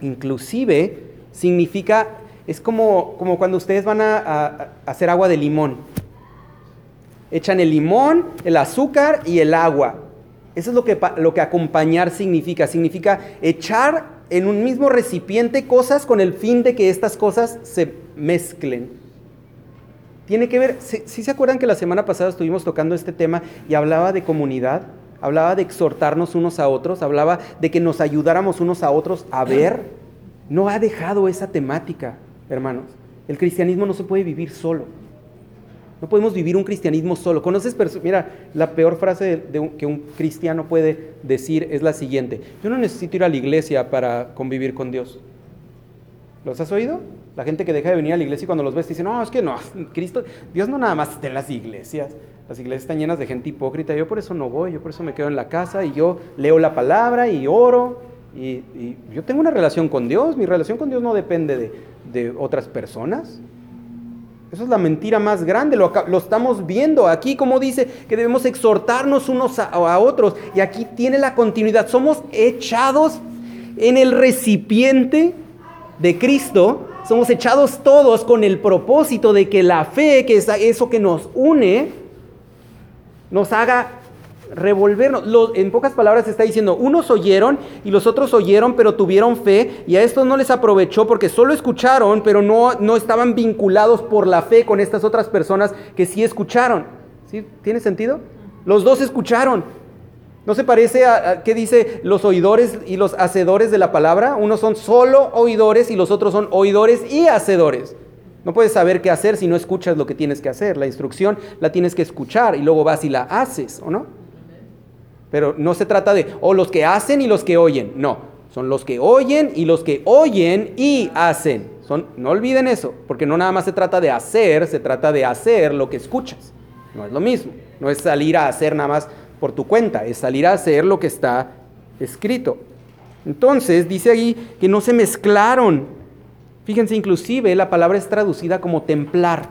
Inclusive significa, es como, como cuando ustedes van a, hacer agua de limón. Echan el limón, el azúcar y el agua. Eso es lo que, lo que acompañar significa. Significa echar en un mismo recipiente cosas con el fin de que estas cosas se mezclen. Tiene que ver, si se acuerdan que la semana pasada estuvimos tocando este tema y hablaba de comunidad? Hablaba de exhortarnos unos a otros, hablaba de que nos ayudáramos unos a otros a ver. No ha dejado esa temática, hermanos. El cristianismo no se puede vivir solo. No podemos vivir un cristianismo solo. ¿Conoces? Mira, la peor frase que un cristiano puede decir es la siguiente. Yo no necesito ir a la iglesia para convivir con Dios. ¿Los has oído? La gente que deja de venir a la iglesia y cuando los ves dice, no, es que no, Cristo, Dios no nada más está en las iglesias. Las iglesias están llenas de gente hipócrita. Yo por eso no voy, yo por eso me quedo en la casa y yo leo la palabra y oro. Y, yo tengo una relación con Dios. Mi relación con Dios no depende de, otras personas. Esa es la mentira más grande. Lo, estamos viendo aquí, como dice, que debemos exhortarnos unos a, a otros. Y aquí tiene la continuidad. Somos echados en el recipiente de Cristo. Somos echados todos con el propósito de que la fe, que es eso que nos une, nos haga revolvernos. en pocas palabras está diciendo, unos oyeron y los otros oyeron, pero tuvieron fe, y a estos no les aprovechó porque solo escucharon, pero no, no estaban vinculados por la fe con estas otras personas que sí escucharon. ¿Sí? ¿Tiene sentido? Los dos escucharon. ¿No se parece a, a qué dice los oidores y los hacedores de la palabra? Unos son solo oidores y los otros son oidores y hacedores. No puedes saber qué hacer si no escuchas lo que tienes que hacer. La instrucción la tienes que escuchar y luego vas y la haces, ¿o no? Pero no se trata de, o los que hacen y los que oyen. No, Son los que oyen y los que oyen y hacen. Son, no olviden eso, porque no nada más se trata de hacer, se trata de hacer lo que escuchas. No es lo mismo. No es salir a hacer nada más por tu cuenta, es salir a hacer lo que está escrito. Entonces dice ahí que no se mezclaron. Fíjense, inclusive la palabra es traducida como templar.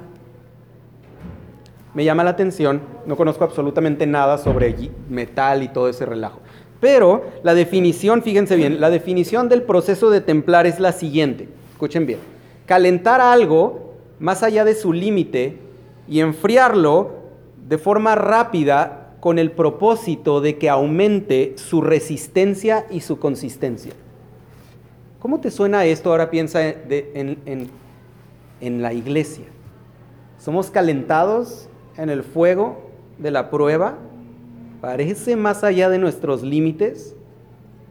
Me llama la atención, no conozco absolutamente nada sobre metal y todo ese relajo. Pero la definición, fíjense bien, la definición del proceso de templar es la siguiente. Escuchen bien. Calentar algo más allá de su límite y enfriarlo de forma rápida con el propósito de que aumente su resistencia y su consistencia. ¿Cómo te suena esto? Ahora piensa en, en la iglesia. Somos calentados en el fuego de la prueba, parece más allá de nuestros límites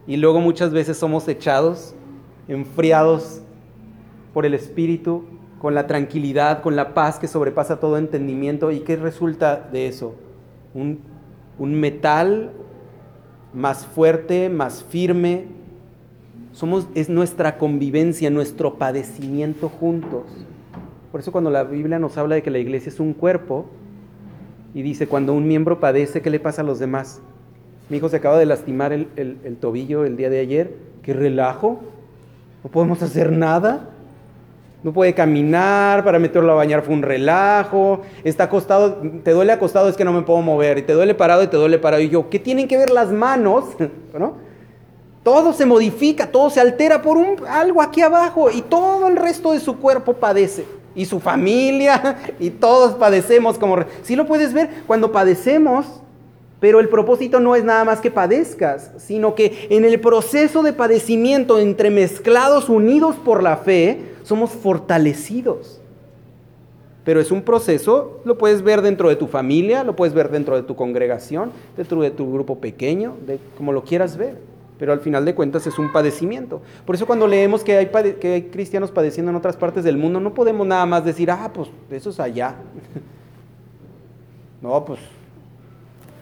y luego muchas veces somos echados, enfriados por el Espíritu, con la tranquilidad, con la paz que sobrepasa todo entendimiento. ¿Y qué resulta de eso? Un un metal más fuerte, más firme. Somos, es nuestra convivencia, nuestro padecimiento juntos. Por eso cuando la Biblia nos habla de que la iglesia es un cuerpo y dice, cuando un miembro padece, ¿qué le pasa a los demás? Mi hijo se acaba de lastimar el, el tobillo el día de ayer. ¿Qué relajo? No podemos hacer nada. No puede caminar, para meterlo a bañar fue un relajo. Está acostado, te duele acostado, es que no me puedo mover. Y te duele parado y te duele parado. Y yo, ¿qué tienen que ver las manos? Todo se modifica, todo se altera por un, algo aquí abajo. Y todo el resto de su cuerpo padece. Y su familia, y todos padecemos como... Si lo puedes ver, cuando padecemos, pero el propósito no es nada más que padezcas, sino que en el proceso de padecimiento, entremezclados, unidos por la fe, somos fortalecidos. Pero es un proceso, lo puedes ver dentro de tu familia, lo puedes ver dentro de tu congregación, dentro de tu grupo pequeño, de, como lo quieras ver. Pero al final de cuentas es un padecimiento. Por eso cuando leemos que hay, que hay cristianos padeciendo en otras partes del mundo, no podemos nada más decir, ah, pues eso es allá. no, pues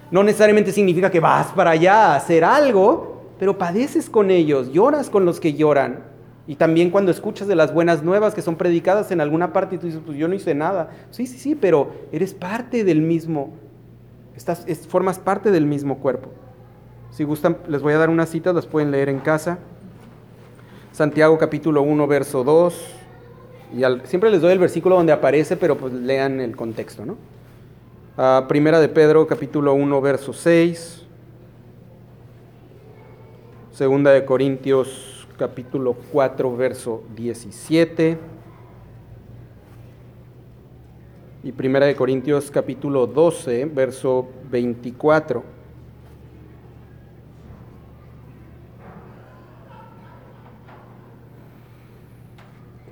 no necesariamente significa que vas para allá a hacer algo, pero padeces con ellos, lloras con los que lloran. Y también cuando escuchas de las buenas nuevas que son predicadas en alguna parte y tú dices, pues yo no hice nada. Sí, sí, sí, pero eres parte del mismo, estás, formas parte del mismo cuerpo. Si gustan, les voy a dar unas citas, las pueden leer en casa. Santiago capítulo 1, verso 2. Y siempre les doy el versículo donde aparece, pero pues lean el contexto, ¿no? Ah, primera de Pedro capítulo 1, verso 6. Segunda de Corintios capítulo 4, verso 17. Y Primera de Corintios capítulo 12, verso 24.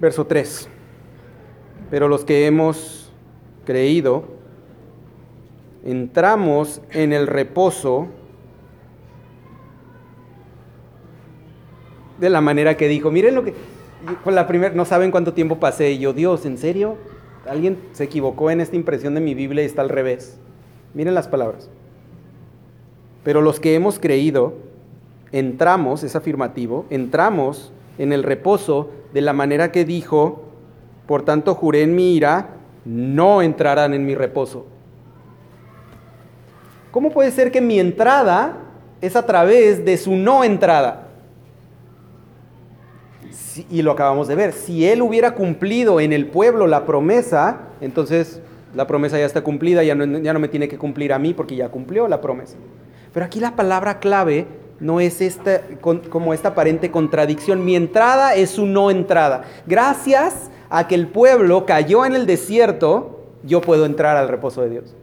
Verso 3. Pero los que hemos creído, entramos en el reposo de la manera que dijo. Miren lo que, la primera, no saben cuánto tiempo pasé y yo, Dios, ¿en serio? Alguien se equivocó en esta impresión de mi Biblia y está al revés. Miren las palabras. Pero los que hemos creído, entramos, es afirmativo, entramos en el reposo de la manera que dijo, por tanto juré en mi ira, no entrarán en mi reposo. ¿Cómo puede ser que mi entrada es a través de su no entrada? y lo acabamos de ver, si él hubiera cumplido en el pueblo la promesa, entonces la promesa ya está cumplida, ya no, ya no me tiene que cumplir a mí porque ya cumplió la promesa. Pero aquí la palabra clave no es esta, como esta aparente contradicción. Mi entrada es su no entrada. Gracias a que el pueblo cayó en el desierto, yo puedo entrar al reposo de Dios.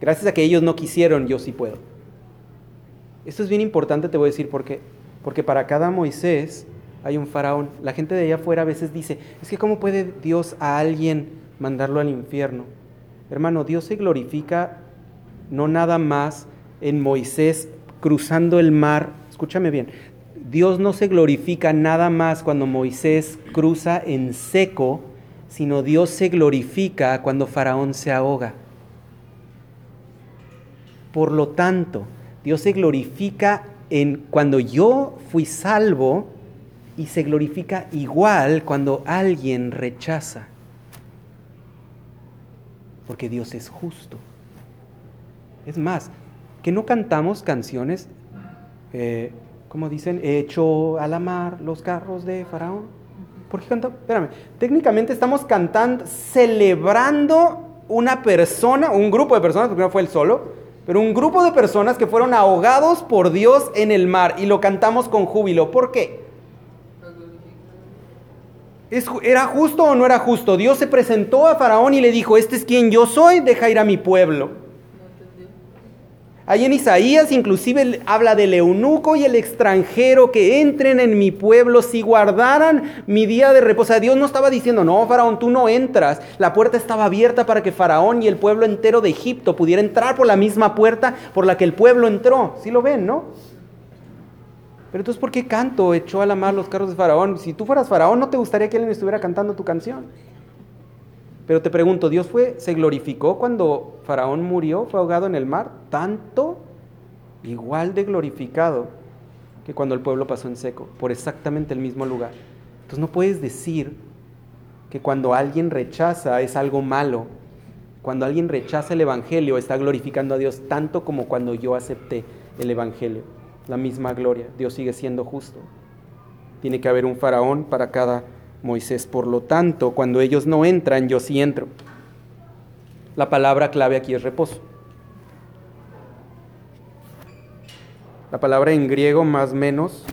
Gracias a que ellos no quisieron, yo sí puedo. Esto es bien importante, te voy a decir por qué. Porque para cada Moisés hay un faraón. La gente de allá afuera a veces dice, es que ¿cómo puede Dios a alguien mandarlo al infierno? Hermano, Dios se glorifica no nada más en Moisés cruzando el mar. Escúchame bien, Dios no se glorifica nada más cuando Moisés cruza en seco, sino Dios se glorifica cuando Faraón se ahoga. Por lo tanto, Dios se glorifica en cuando yo fui salvo y se glorifica igual cuando alguien rechaza. Porque Dios es justo. Es más, que no cantamos canciones, eh, como dicen, hecho a la mar los carros de Faraón. ¿Por qué cantamos? Espérame, técnicamente estamos cantando, celebrando una persona, un grupo de personas, porque no fue el solo, pero un grupo de personas que fueron ahogados por Dios en el mar y lo cantamos con júbilo. ¿Por qué? ¿Era justo o no era justo? Dios se presentó a Faraón y le dijo, este es quien yo soy, deja ir a mi pueblo. Ahí en Isaías inclusive habla del eunuco y el extranjero que entren en mi pueblo si guardaran mi día de reposo. Dios no estaba diciendo, no, Faraón, tú no entras. La puerta estaba abierta para que Faraón y el pueblo entero de Egipto pudiera entrar por la misma puerta por la que el pueblo entró. ¿Sí lo ven, no? Pero entonces, ¿por qué canto echó a la mar los carros de Faraón? Si tú fueras Faraón, ¿no te gustaría que alguien estuviera cantando tu canción? Pero te pregunto, ¿Dios fue, se glorificó cuando Faraón murió, fue ahogado en el mar? Tanto, igual de glorificado que cuando el pueblo pasó en seco, por exactamente el mismo lugar. Entonces no puedes decir que cuando alguien rechaza es algo malo. Cuando alguien rechaza el Evangelio está glorificando a Dios tanto como cuando yo acepté el Evangelio. La misma gloria. Dios sigue siendo justo. Tiene que haber un faraón para cada Moisés. Por lo tanto, cuando ellos no entran, yo sí entro. La palabra clave aquí es reposo. La palabra en griego más menos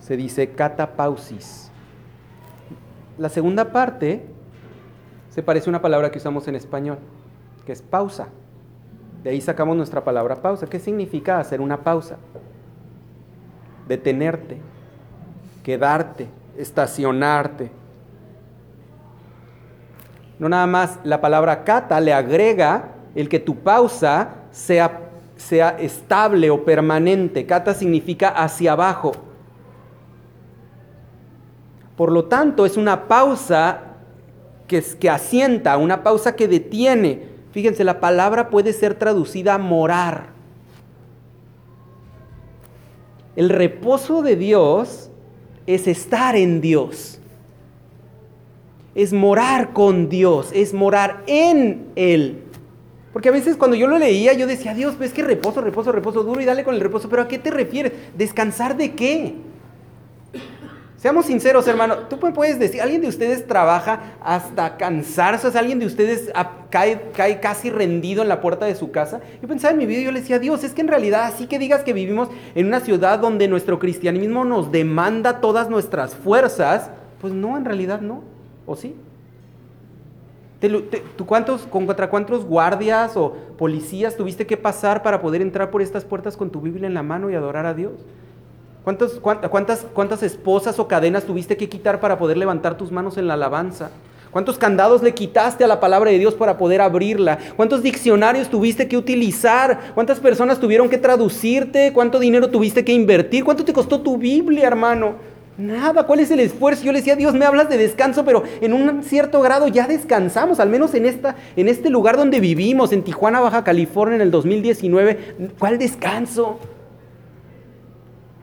se dice catapausis. La segunda parte se parece a una palabra que usamos en español, que es pausa. De ahí sacamos nuestra palabra pausa. ¿Qué significa hacer una pausa? Detenerte, quedarte, estacionarte. No nada más la palabra kata le agrega el que tu pausa sea, sea estable o permanente. Kata significa hacia abajo. Por lo tanto, es una pausa que, que asienta, una pausa que detiene. Fíjense, la palabra puede ser traducida a morar. El reposo de Dios es estar en Dios. Es morar con Dios, es morar en Él. Porque a veces cuando yo lo leía, yo decía, Dios, ves que reposo, reposo, reposo duro y dale con el reposo. Pero ¿a qué te refieres? ¿Descansar de qué? Seamos sinceros, hermano. Tú puedes decir, ¿alguien de ustedes trabaja hasta cansarse? O ¿alguien de ustedes cae, cae, casi rendido en la puerta de su casa? Yo pensaba en mi vida y yo le decía, Dios, es que en realidad así que digas que vivimos en una ciudad donde nuestro cristianismo nos demanda todas nuestras fuerzas, pues no, en realidad no. ¿O sí? ¿Tú cuántos, contra cuántos guardias o policías tuviste que pasar para poder entrar por estas puertas con tu Biblia en la mano y adorar a Dios? Cuántas, cuántas esposas o cadenas tuviste que quitar para poder levantar tus manos en la alabanza? ¿Cuántos candados le quitaste a la palabra de Dios para poder abrirla? ¿Cuántos diccionarios tuviste que utilizar? ¿Cuántas personas tuvieron que traducirte? ¿Cuánto dinero tuviste que invertir? ¿Cuánto te costó tu Biblia, hermano? Nada, ¿cuál es el esfuerzo? Yo le decía, Dios, me hablas de descanso, pero en un cierto grado ya descansamos, al menos en, esta, en este lugar donde vivimos, en Tijuana, Baja California, en el 2019. ¿Cuál descanso?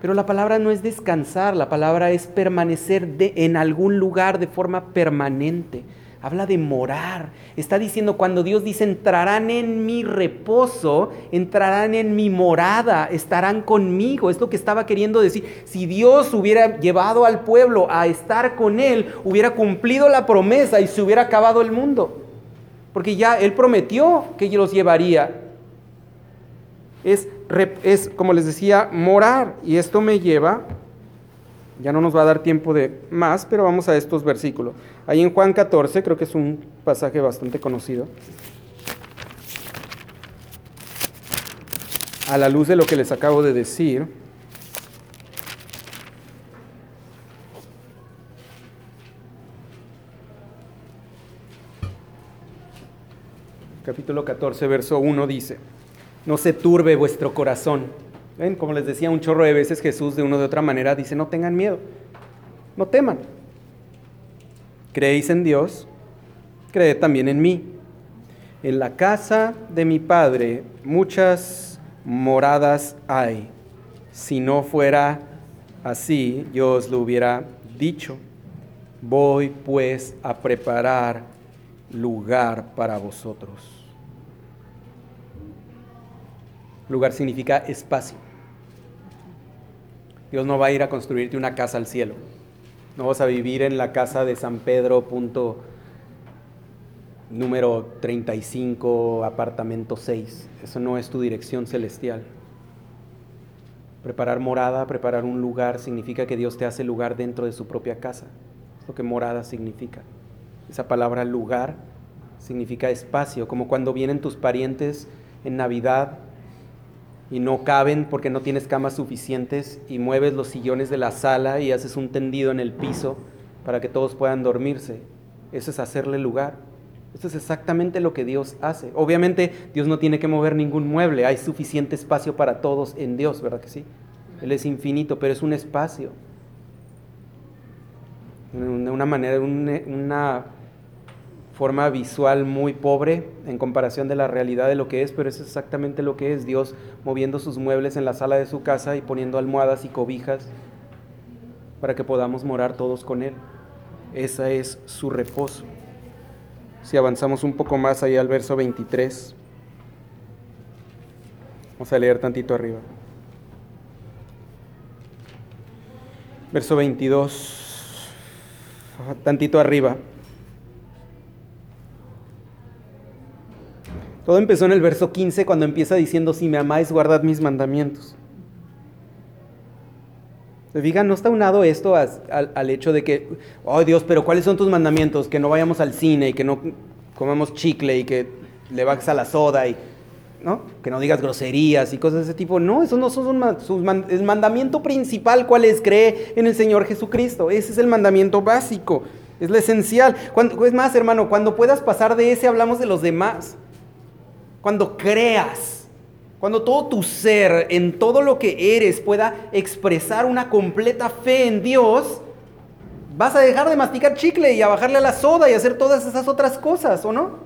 Pero la palabra no es descansar, la palabra es permanecer en algún lugar de forma permanente. Habla de morar. Está diciendo cuando Dios dice entrarán en mi reposo, entrarán en mi morada, estarán conmigo. Es lo que estaba queriendo decir. Si Dios hubiera llevado al pueblo a estar con Él, hubiera cumplido la promesa y se hubiera acabado el mundo. Porque ya Él prometió que los llevaría es, es, como les decía, morar. Y esto me lleva, ya no nos va a dar tiempo de más, pero vamos a estos versículos. Ahí en Juan 14, creo que es un pasaje bastante conocido. A la luz de lo que les acabo de decir. Capítulo 14, verso 1 dice no se turbe vuestro corazón. ¿Ven? Como les decía un chorro de veces Jesús de una de otra manera dice, no tengan miedo, no teman. Creéis en Dios, creed también en mí. En la casa de mi Padre muchas moradas hay. Si no fuera así, yo os lo hubiera dicho. Voy pues a preparar lugar para vosotros. Lugar significa espacio. Dios no va a ir a construirte una casa al cielo. No vas a vivir en la casa de San Pedro, punto número 35, apartamento 6. Eso no es tu dirección celestial. Preparar morada, preparar un lugar, significa que Dios te hace lugar dentro de su propia casa. Es lo que morada significa. Esa palabra lugar significa espacio, como cuando vienen tus parientes en Navidad y no caben porque no tienes camas suficientes y mueves los sillones de la sala y haces un tendido en el piso para que todos puedan dormirse. Eso es hacerle lugar. Eso es exactamente lo que Dios hace. Obviamente Dios no tiene que mover ningún mueble, hay suficiente espacio para todos en Dios, ¿verdad que sí? Él es infinito, pero es un espacio. De una manera, una forma visual muy pobre en comparación de la realidad de lo que es, pero es exactamente lo que es Dios moviendo sus muebles en la sala de su casa y poniendo almohadas y cobijas para que podamos morar todos con Él. Esa es su reposo. Si avanzamos un poco más allá al verso 23, vamos a leer tantito arriba. Verso 22, tantito arriba. Todo empezó en el verso 15 cuando empieza diciendo, si me amáis, guardad mis mandamientos. ¿Se fijan? No está unado esto al, hecho de que, oh Dios, pero ¿cuáles son tus mandamientos? Que no vayamos al cine y que no comamos chicle y que le bajes a la soda y, ¿no? Que no digas groserías y cosas de ese tipo. No, eso no son sus el mandamiento principal, ¿cuál es? Cree en el Señor Jesucristo. Ese es el mandamiento básico, es lo esencial. Cuando, es más, hermano, cuando puedas pasar de ese, hablamos de los demás cuando creas, cuando todo tu ser, en todo lo que eres, pueda expresar una completa fe en Dios, vas a dejar de masticar chicle y a bajarle a la soda y hacer todas esas otras cosas, ¿o no?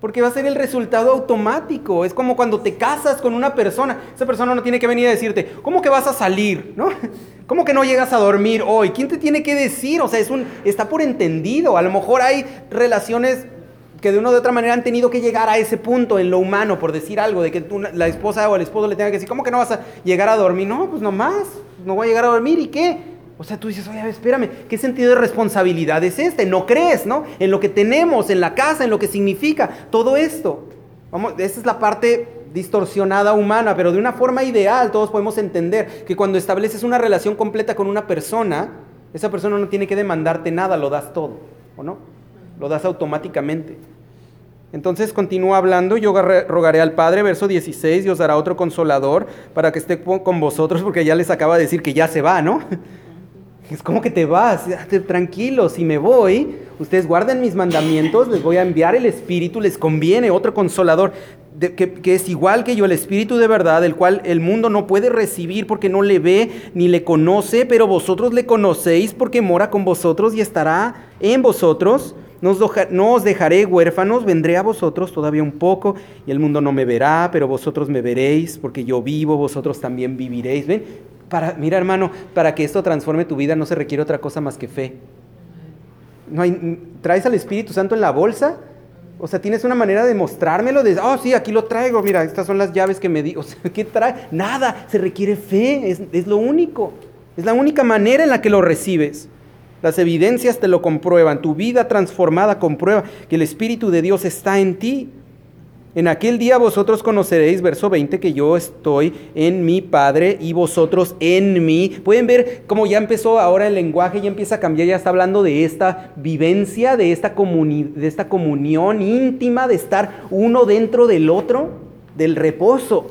Porque va a ser el resultado automático. Es como cuando te casas con una persona. Esa persona no tiene que venir a decirte, ¿cómo que vas a salir? ¿No? ¿Cómo que no llegas a dormir hoy? ¿Quién te tiene que decir? O sea, es un, está por entendido. A lo mejor hay relaciones que de una u otra manera han tenido que llegar a ese punto en lo humano, por decir algo, de que la esposa o el esposo le tenga que decir, ¿cómo que no vas a llegar a dormir? No, pues nomás, no voy a llegar a dormir y qué. O sea, tú dices, oye, espérame, ¿qué sentido de responsabilidad es este? No crees, ¿no? En lo que tenemos, en la casa, en lo que significa todo esto. Vamos, esa es la parte distorsionada humana, pero de una forma ideal todos podemos entender que cuando estableces una relación completa con una persona, esa persona no tiene que demandarte nada, lo das todo, ¿o no? Lo das automáticamente. Entonces continúa hablando, yo rogaré al Padre, verso 16, y os dará otro consolador para que esté con vosotros, porque ya les acaba de decir que ya se va, ¿no? Es como que te vas, tranquilo, si me voy, ustedes guarden mis mandamientos, les voy a enviar el Espíritu, les conviene otro consolador, que, que, es igual que yo, el Espíritu de verdad, el cual el mundo no puede recibir porque no le ve ni le conoce, pero vosotros le conocéis porque mora con vosotros y estará en vosotros no os dejaré huérfanos, vendré a vosotros todavía un poco, y el mundo no me verá, pero vosotros me veréis, porque yo vivo, vosotros también viviréis. ¿Ven? Para, mira, hermano, para que esto transforme tu vida no se requiere otra cosa más que fe. No hay, ¿Traes al Espíritu Santo en la bolsa? O sea, tienes una manera de mostrármelo, de, oh, sí, aquí lo traigo, mira, estas son las llaves que me di. O sea, ¿qué trae? Nada, se requiere fe, es, es lo único. Es la única manera en la que lo recibes. Las evidencias te lo comprueban. Tu vida transformada comprueba que el Espíritu de Dios está en ti. En aquel día vosotros conoceréis, verso 20, que yo estoy en mi Padre y vosotros en mí. Pueden ver cómo ya empezó ahora el lenguaje, ya empieza a cambiar, ya está hablando de esta vivencia, de esta, de esta comunión íntima, de estar uno dentro del otro, del reposo.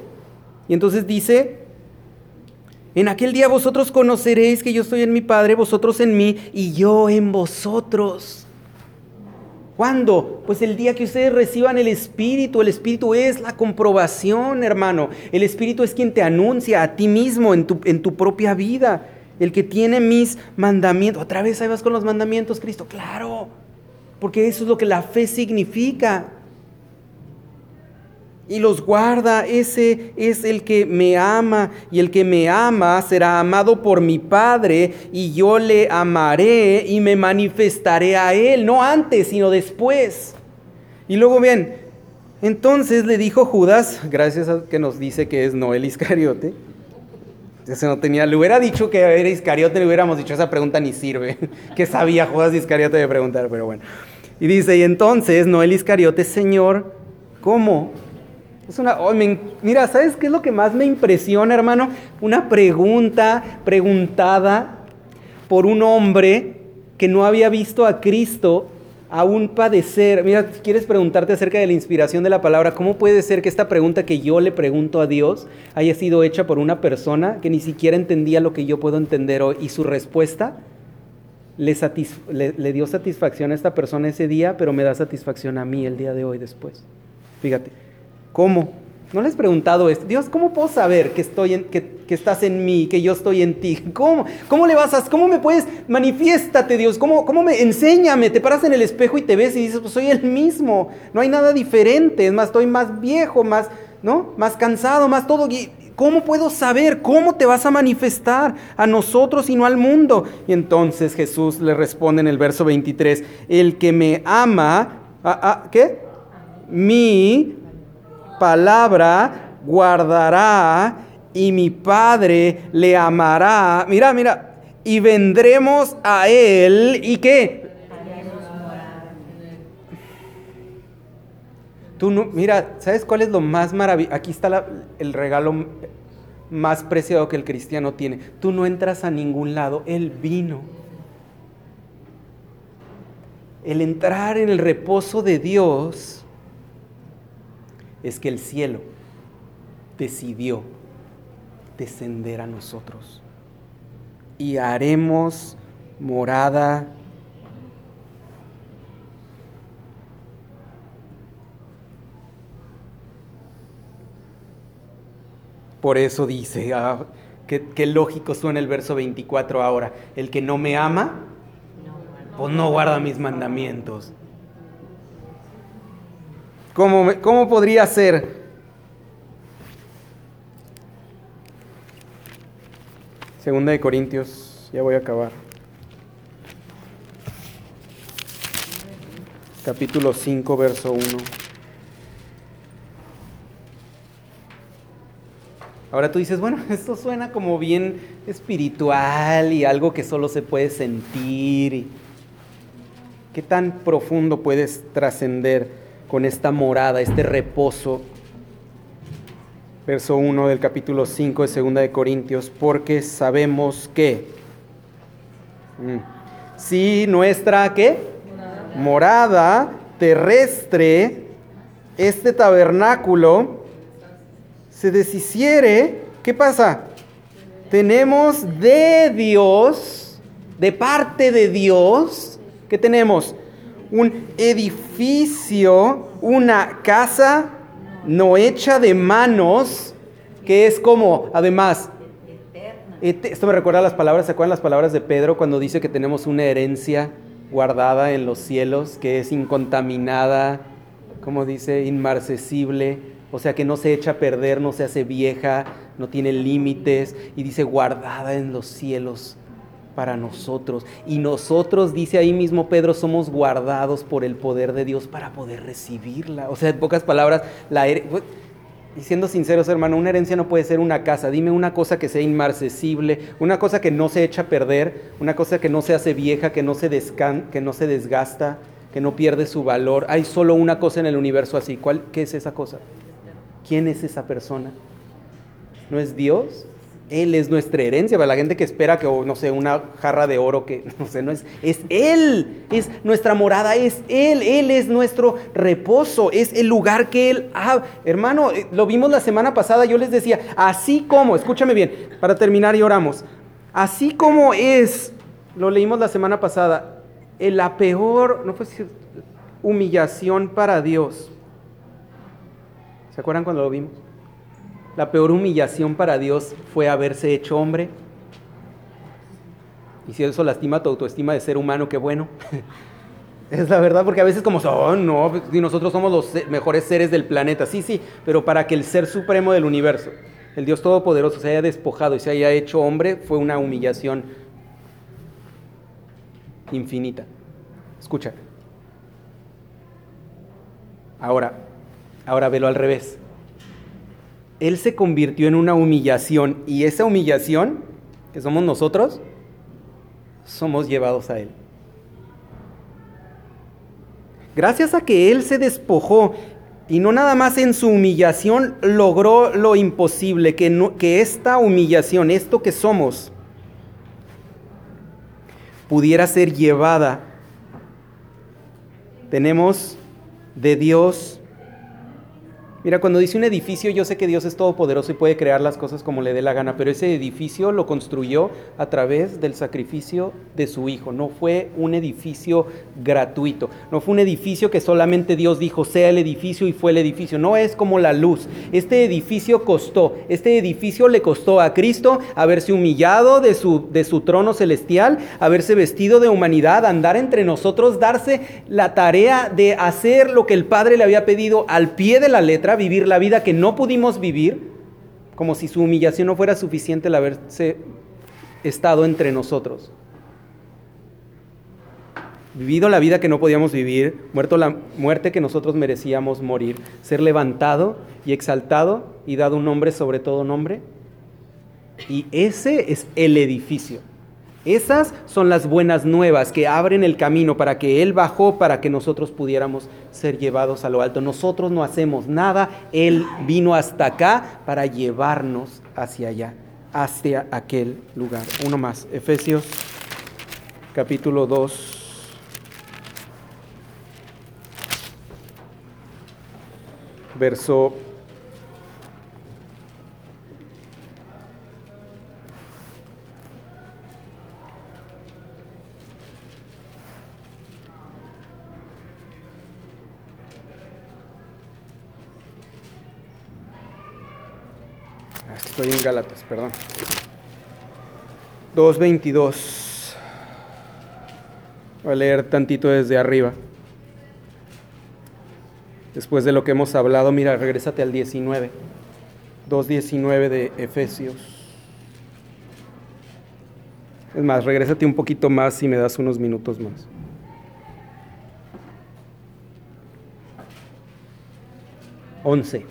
Y entonces dice, en aquel día vosotros conoceréis que yo estoy en mi Padre, vosotros en mí y yo en vosotros. ¿Cuándo? Pues el día que ustedes reciban el Espíritu. El Espíritu es la comprobación, hermano. El Espíritu es quien te anuncia a ti mismo en tu, en tu propia vida. El que tiene mis mandamientos. Otra vez ahí vas con los mandamientos, Cristo. Claro. Porque eso es lo que la fe significa. Y los guarda. Ese es el que me ama y el que me ama será amado por mi Padre y yo le amaré y me manifestaré a él, no antes, sino después. Y luego bien, entonces le dijo Judas, gracias a que nos dice que es Noel Iscariote, ese no tenía, le hubiera dicho que era Iscariote, le hubiéramos dicho esa pregunta ni sirve, que sabía Judas Iscariote de preguntar, pero bueno. Y dice, y entonces Noel Iscariote, Señor, ¿cómo? Es una, oh, mira, ¿sabes qué es lo que más me impresiona, hermano? Una pregunta preguntada por un hombre que no había visto a Cristo aún padecer. Mira, quieres preguntarte acerca de la inspiración de la palabra, ¿cómo puede ser que esta pregunta que yo le pregunto a Dios haya sido hecha por una persona que ni siquiera entendía lo que yo puedo entender hoy? Y su respuesta le, le, dio satisfacción a esta persona ese día, pero me da satisfacción a mí el día de hoy después. Fíjate, ¿cómo? ¿No le has preguntado esto? Dios, ¿cómo puedo saber que, estoy en, que, que, estás en mí, que yo estoy en ti? ¿Cómo, cómo le vas a, cómo me puedes, manifiéstate Dios, ¿Cómo, cómo me, enséñame, te paras en el espejo y te ves y dices, pues soy el mismo, no hay nada diferente, es más, estoy más viejo, más, ¿no? Más cansado, más todo. ¿Cómo puedo saber cómo te vas a manifestar a nosotros y no al mundo? Y entonces Jesús le responde en el verso 23, el que me ama, ¿qué? Mi palabra guardará y mi Padre le amará. Mira, mira, y vendremos a Él y qué? Tú no, mira, ¿sabes cuál es lo más maravilloso? Aquí está el regalo más preciado que el cristiano tiene. Tú no entras a ningún lado, Él vino. El entrar en el reposo de Dios es que el cielo decidió descender a nosotros. Y haremos morada Por eso dice, ah, qué, lógico suena el verso 24 ahora, el que no me ama, pues no guarda mis mandamientos. ¿Cómo, podría ser? Segunda de Corintios, ya voy a acabar. Capítulo 5, verso 1. Ahora tú dices, bueno, esto suena como bien espiritual y algo que solo se puede sentir. ¿Qué tan profundo puedes trascender? Con esta morada, este reposo. Verso 1 del capítulo 5 de 2 de Corintios, porque sabemos que mm, si nuestra ¿qué? morada terrestre, este tabernáculo, se deshiciere, ¿qué pasa? Tenemos de Dios, de parte de Dios, ¿qué tenemos? Un edificio, una casa no hecha de manos, que es como, además, esto me recuerda a las palabras, ¿se acuerdan las palabras de Pedro cuando dice que tenemos una herencia guardada en los cielos, que es incontaminada, como dice, inmarcesible, o sea que no se echa a perder, no se hace vieja, no tiene límites, y dice guardada en los cielos para nosotros. Y nosotros, dice ahí mismo Pedro, somos guardados por el poder de Dios para poder recibirla. O sea, en pocas palabras, la y siendo sinceros, hermano, una herencia no puede ser una casa. Dime una cosa que sea inmarcesible, una cosa que no se echa a perder, una cosa que no se hace vieja, que no se, descan que no se desgasta, que no pierde su valor. Hay solo una cosa en el universo así. ¿Cuál, ¿Qué es esa cosa? ¿Quién es esa persona? ¿No es Dios? Él es nuestra herencia, para la gente que espera que, no sé, una jarra de oro que, no sé, no es, es Él, es nuestra morada, es Él, Él es nuestro reposo, es el lugar que Él ha. Hermano, eh, lo vimos la semana pasada, yo les decía, así como, escúchame bien, para terminar y oramos, así como es, lo leímos la semana pasada, la peor, no fue humillación para Dios. ¿Se acuerdan cuando lo vimos? La peor humillación para Dios fue haberse hecho hombre. Y si eso lastima tu autoestima de ser humano, qué bueno. Es la verdad, porque a veces como, oh, no, y nosotros somos los mejores seres del planeta. Sí, sí, pero para que el ser supremo del universo, el Dios Todopoderoso, se haya despojado y se haya hecho hombre, fue una humillación infinita. Escucha. Ahora, ahora velo al revés. Él se convirtió en una humillación y esa humillación, que somos nosotros, somos llevados a Él. Gracias a que Él se despojó y no nada más en su humillación logró lo imposible, que, que esta humillación, esto que somos, pudiera ser llevada. Tenemos de Dios Mira, cuando dice un edificio, yo sé que Dios es todopoderoso y puede crear las cosas como le dé la gana, pero ese edificio lo construyó a través del sacrificio de su Hijo. No fue un edificio gratuito, no fue un edificio que solamente Dios dijo sea el edificio y fue el edificio. No es como la luz. Este edificio costó, este edificio le costó a Cristo haberse humillado de su, de su trono celestial, haberse vestido de humanidad, andar entre nosotros, darse la tarea de hacer lo que el Padre le había pedido al pie de la letra vivir la vida que no pudimos vivir, como si su humillación no fuera suficiente el haberse estado entre nosotros. Vivido la vida que no podíamos vivir, muerto la muerte que nosotros merecíamos morir, ser levantado y exaltado y dado un nombre sobre todo nombre. Y ese es el edificio. Esas son las buenas nuevas que abren el camino para que Él bajó, para que nosotros pudiéramos ser llevados a lo alto. Nosotros no hacemos nada, Él vino hasta acá para llevarnos hacia allá, hacia aquel lugar. Uno más, Efesios capítulo 2. Verso Estoy en Gálatas, perdón. 2.22. Voy a leer tantito desde arriba. Después de lo que hemos hablado, mira, regrésate al 19. 2.19 de Efesios. Es más, regrésate un poquito más y me das unos minutos más. Once.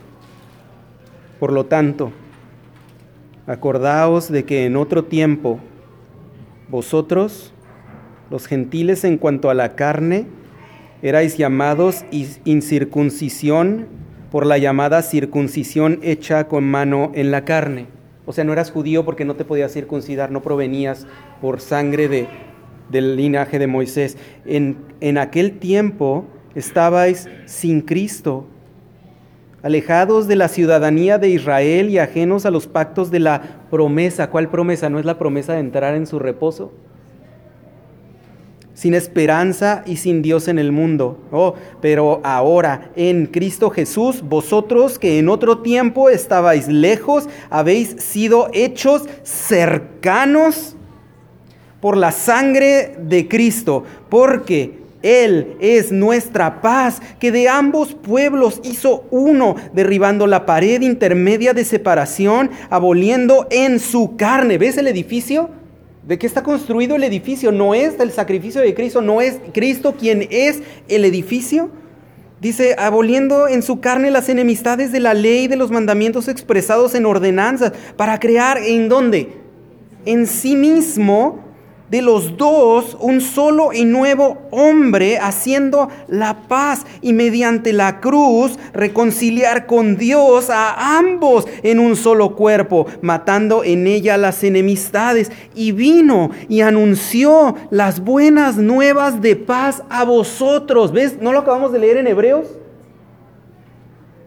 Por lo tanto, Acordaos de que en otro tiempo vosotros, los gentiles en cuanto a la carne, erais llamados incircuncisión por la llamada circuncisión hecha con mano en la carne. O sea, no eras judío porque no te podías circuncidar, no provenías por sangre de, del linaje de Moisés. En, en aquel tiempo estabais sin Cristo alejados de la ciudadanía de Israel y ajenos a los pactos de la promesa. ¿Cuál promesa? ¿No es la promesa de entrar en su reposo? Sin esperanza y sin Dios en el mundo. Oh, pero ahora en Cristo Jesús, vosotros que en otro tiempo estabais lejos, habéis sido hechos cercanos por la sangre de Cristo, porque él es nuestra paz, que de ambos pueblos hizo uno, derribando la pared intermedia de separación, aboliendo en su carne. ¿Ves el edificio? ¿De qué está construido el edificio? No es del sacrificio de Cristo, no es Cristo quien es el edificio. Dice, aboliendo en su carne las enemistades de la ley de los mandamientos expresados en ordenanzas, para crear en dónde? En sí mismo de los dos un solo y nuevo hombre haciendo la paz y mediante la cruz reconciliar con Dios a ambos en un solo cuerpo, matando en ella las enemistades. Y vino y anunció las buenas nuevas de paz a vosotros. ¿Ves? ¿No lo acabamos de leer en Hebreos?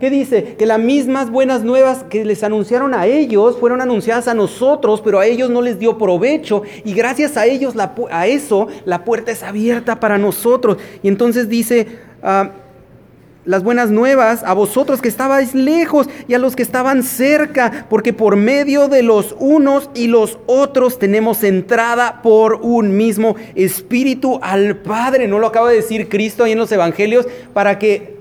¿Qué dice? Que las mismas buenas nuevas que les anunciaron a ellos fueron anunciadas a nosotros, pero a ellos no les dio provecho. Y gracias a ellos, a eso, la puerta es abierta para nosotros. Y entonces dice, ah, las buenas nuevas a vosotros que estabais lejos y a los que estaban cerca, porque por medio de los unos y los otros tenemos entrada por un mismo espíritu al Padre. ¿No lo acaba de decir Cristo ahí en los evangelios? Para que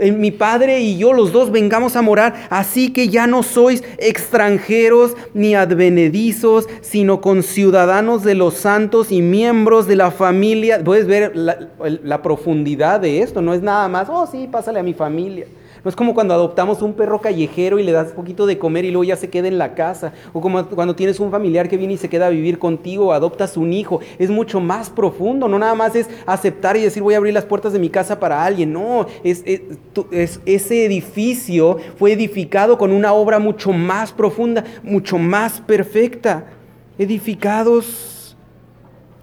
mi Padre y yo los dos vengamos a morar, así que ya no sois extranjeros ni advenedizos, sino conciudadanos de los santos y miembros de la familia. Puedes ver la, la profundidad de esto, no es nada más, oh sí, pásale a mi familia. No es como cuando adoptamos un perro callejero y le das poquito de comer y luego ya se queda en la casa. O como cuando tienes un familiar que viene y se queda a vivir contigo o adoptas un hijo. Es mucho más profundo. No nada más es aceptar y decir voy a abrir las puertas de mi casa para alguien. No, es, ese edificio fue edificado con una obra mucho más profunda, mucho más perfecta. Edificados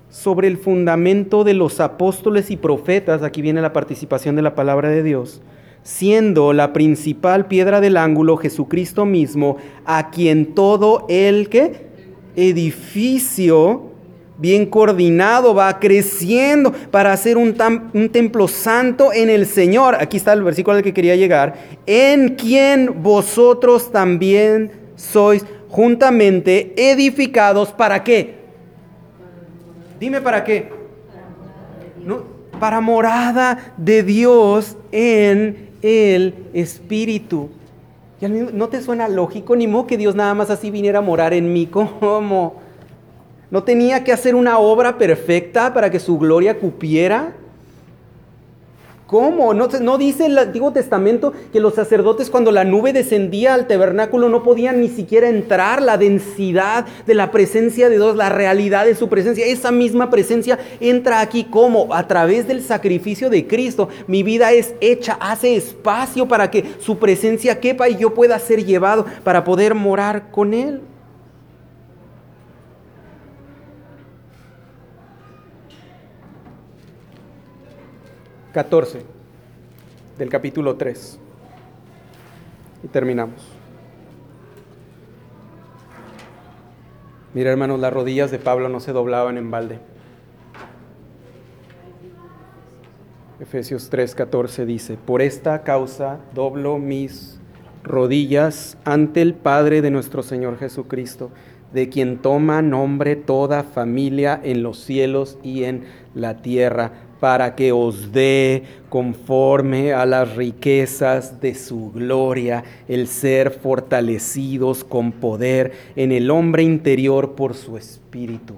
sobre el fundamento de los apóstoles y profetas. Aquí viene la participación de la palabra de Dios siendo la principal piedra del ángulo Jesucristo mismo, a quien todo el que edificio bien coordinado va creciendo para hacer un, un, templo santo en el Señor. Aquí está el versículo al que quería llegar. En quien vosotros también sois juntamente edificados. ¿Para qué? Dime para qué. No, para morada de Dios en el Espíritu. ¿No te suena lógico? Ni modo que Dios nada más así viniera a morar en mí. ¿Cómo? ¿No tenía que hacer una obra perfecta para que su gloria cupiera? ¿Cómo? ¿No, ¿No, dice el Antiguo Testamento que los sacerdotes cuando la nube descendía al tabernáculo no podían ni siquiera entrar? La densidad de la presencia de Dios, la realidad de su presencia, esa misma presencia entra aquí como a través del sacrificio de Cristo. Mi vida es hecha, hace espacio para que su presencia quepa y yo pueda ser llevado para poder morar con Él. 14 del capítulo 3. Y terminamos. Mira hermanos, las rodillas de Pablo no se doblaban en balde. Efesios 3:14 dice, por esta causa doblo mis rodillas ante el Padre de nuestro Señor Jesucristo, de quien toma nombre toda familia en los cielos y en la tierra para que os dé conforme a las riquezas de su gloria el ser fortalecidos con poder en el hombre interior por su espíritu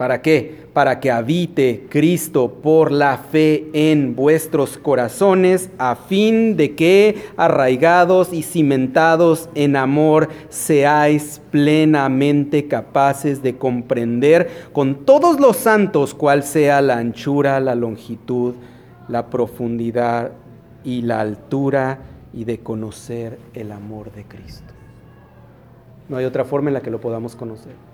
¿Para qué? Para que habite Cristo por la fe en vuestros corazones, a fin de que, arraigados y cimentados en amor, seáis plenamente capaces de comprender con todos los santos cuál sea la anchura, la longitud, la profundidad y la altura y de conocer el amor de Cristo. No hay otra forma en la que lo podamos conocer.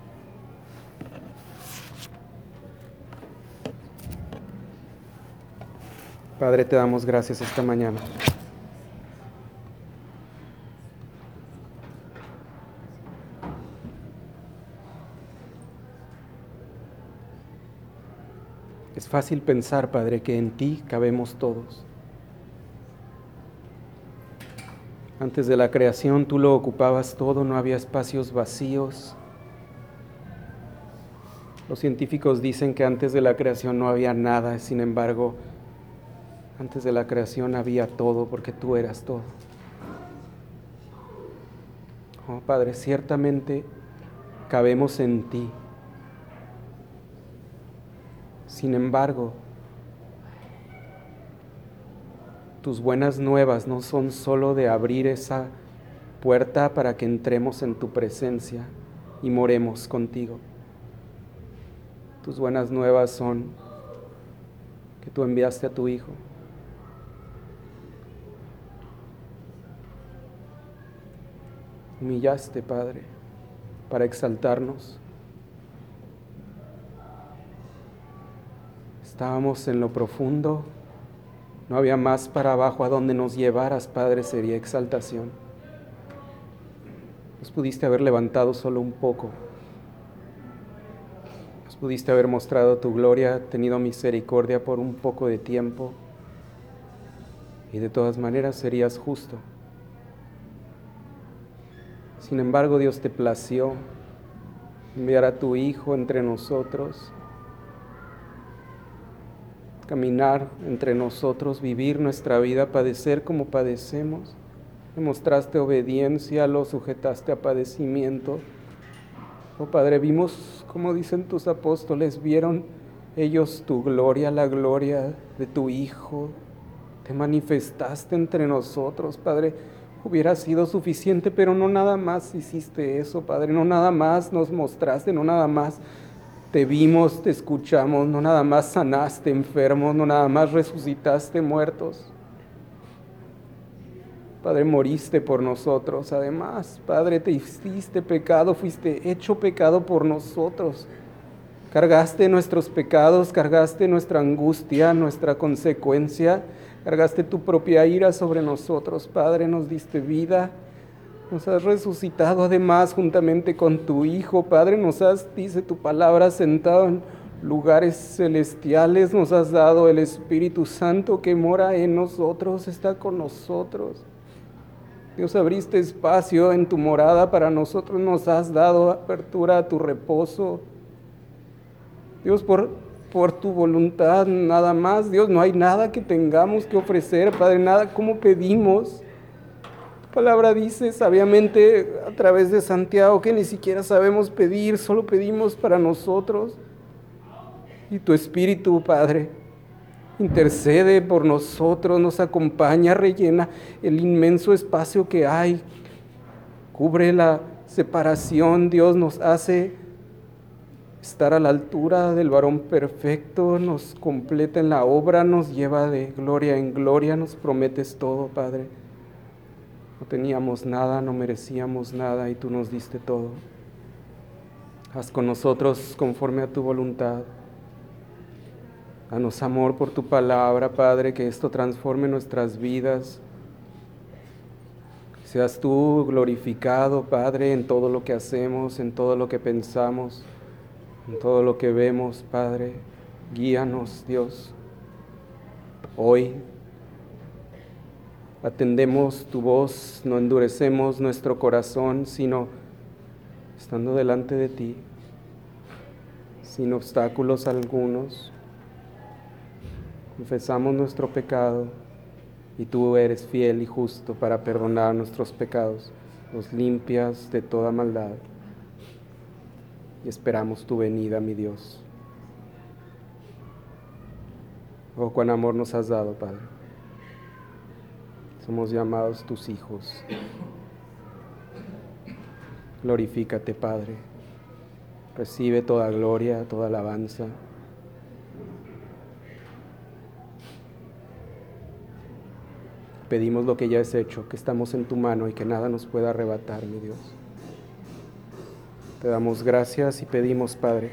Padre, te damos gracias esta mañana. Es fácil pensar, Padre, que en ti cabemos todos. Antes de la creación tú lo ocupabas todo, no había espacios vacíos. Los científicos dicen que antes de la creación no había nada, sin embargo, antes de la creación había todo porque tú eras todo. Oh Padre, ciertamente cabemos en ti. Sin embargo, tus buenas nuevas no son solo de abrir esa puerta para que entremos en tu presencia y moremos contigo. Tus buenas nuevas son que tú enviaste a tu Hijo humillaste, Padre, para exaltarnos. Estábamos en lo profundo, no había más para abajo a donde nos llevaras, Padre, sería exaltación. Nos pudiste haber levantado solo un poco. Nos pudiste haber mostrado tu gloria, tenido misericordia por un poco de tiempo. y de todas maneras serías justo. Sin embargo, Dios te plació enviar a tu Hijo entre nosotros, caminar entre nosotros, vivir nuestra vida, padecer como padecemos. Demostraste obediencia, lo sujetaste a padecimiento. Oh Padre, vimos, como dicen tus apóstoles, vieron ellos tu gloria, la gloria de tu Hijo. Te manifestaste entre nosotros, Padre hubiera sido suficiente, pero no nada más hiciste eso, Padre, no nada más nos mostraste, no nada más te vimos, te escuchamos, no nada más sanaste enfermos, no nada más resucitaste muertos. Padre, moriste por nosotros. Además, Padre, te hiciste pecado, fuiste hecho pecado por nosotros. Cargaste nuestros pecados, cargaste nuestra angustia, nuestra consecuencia Cargaste tu propia ira sobre nosotros, Padre, nos diste vida. Nos has resucitado además juntamente con tu Hijo, Padre, nos has, dice tu palabra, sentado en lugares celestiales, nos has dado el Espíritu Santo que mora en nosotros, está con nosotros. Dios, abriste espacio en tu morada para nosotros, nos has dado apertura a tu reposo. Dios, por por tu voluntad, nada más. Dios, no hay nada que tengamos que ofrecer, Padre, nada como pedimos. Tu palabra dice sabiamente a través de Santiago que ni siquiera sabemos pedir, solo pedimos para nosotros. Y tu Espíritu, Padre, intercede por nosotros, nos acompaña, rellena el inmenso espacio que hay, cubre la separación, Dios nos hace estar a la altura del varón perfecto, nos completa en la obra, nos lleva de gloria en gloria, nos prometes todo, Padre. No teníamos nada, no merecíamos nada y tú nos diste todo. Haz con nosotros conforme a tu voluntad. Danos amor por tu palabra, Padre, que esto transforme nuestras vidas. Seas tú glorificado, Padre, en todo lo que hacemos, en todo lo que pensamos en todo lo que vemos, Padre. Guíanos, Dios. Hoy atendemos tu voz, no endurecemos nuestro corazón, sino estando delante de ti, sin obstáculos algunos. Confesamos nuestro pecado y tú eres fiel y justo para perdonar nuestros pecados, los limpias de toda maldad y esperamos tu venida, mi Dios. Oh, cuán amor nos has dado, Padre. Somos llamados tus hijos. Glorifícate, Padre. Recibe toda gloria, toda alabanza. Pedimos lo que ya es hecho, que estamos en tu mano y que nada nos pueda arrebatar, mi Dios. Te damos gracias y pedimos, Padre,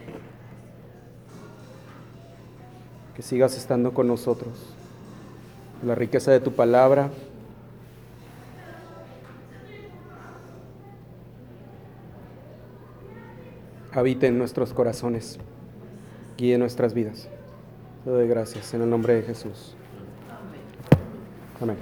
que sigas estando con nosotros. La riqueza de tu palabra. Habite en nuestros corazones, guíe nuestras vidas. Te doy gracias en el nombre de Jesús. Amén.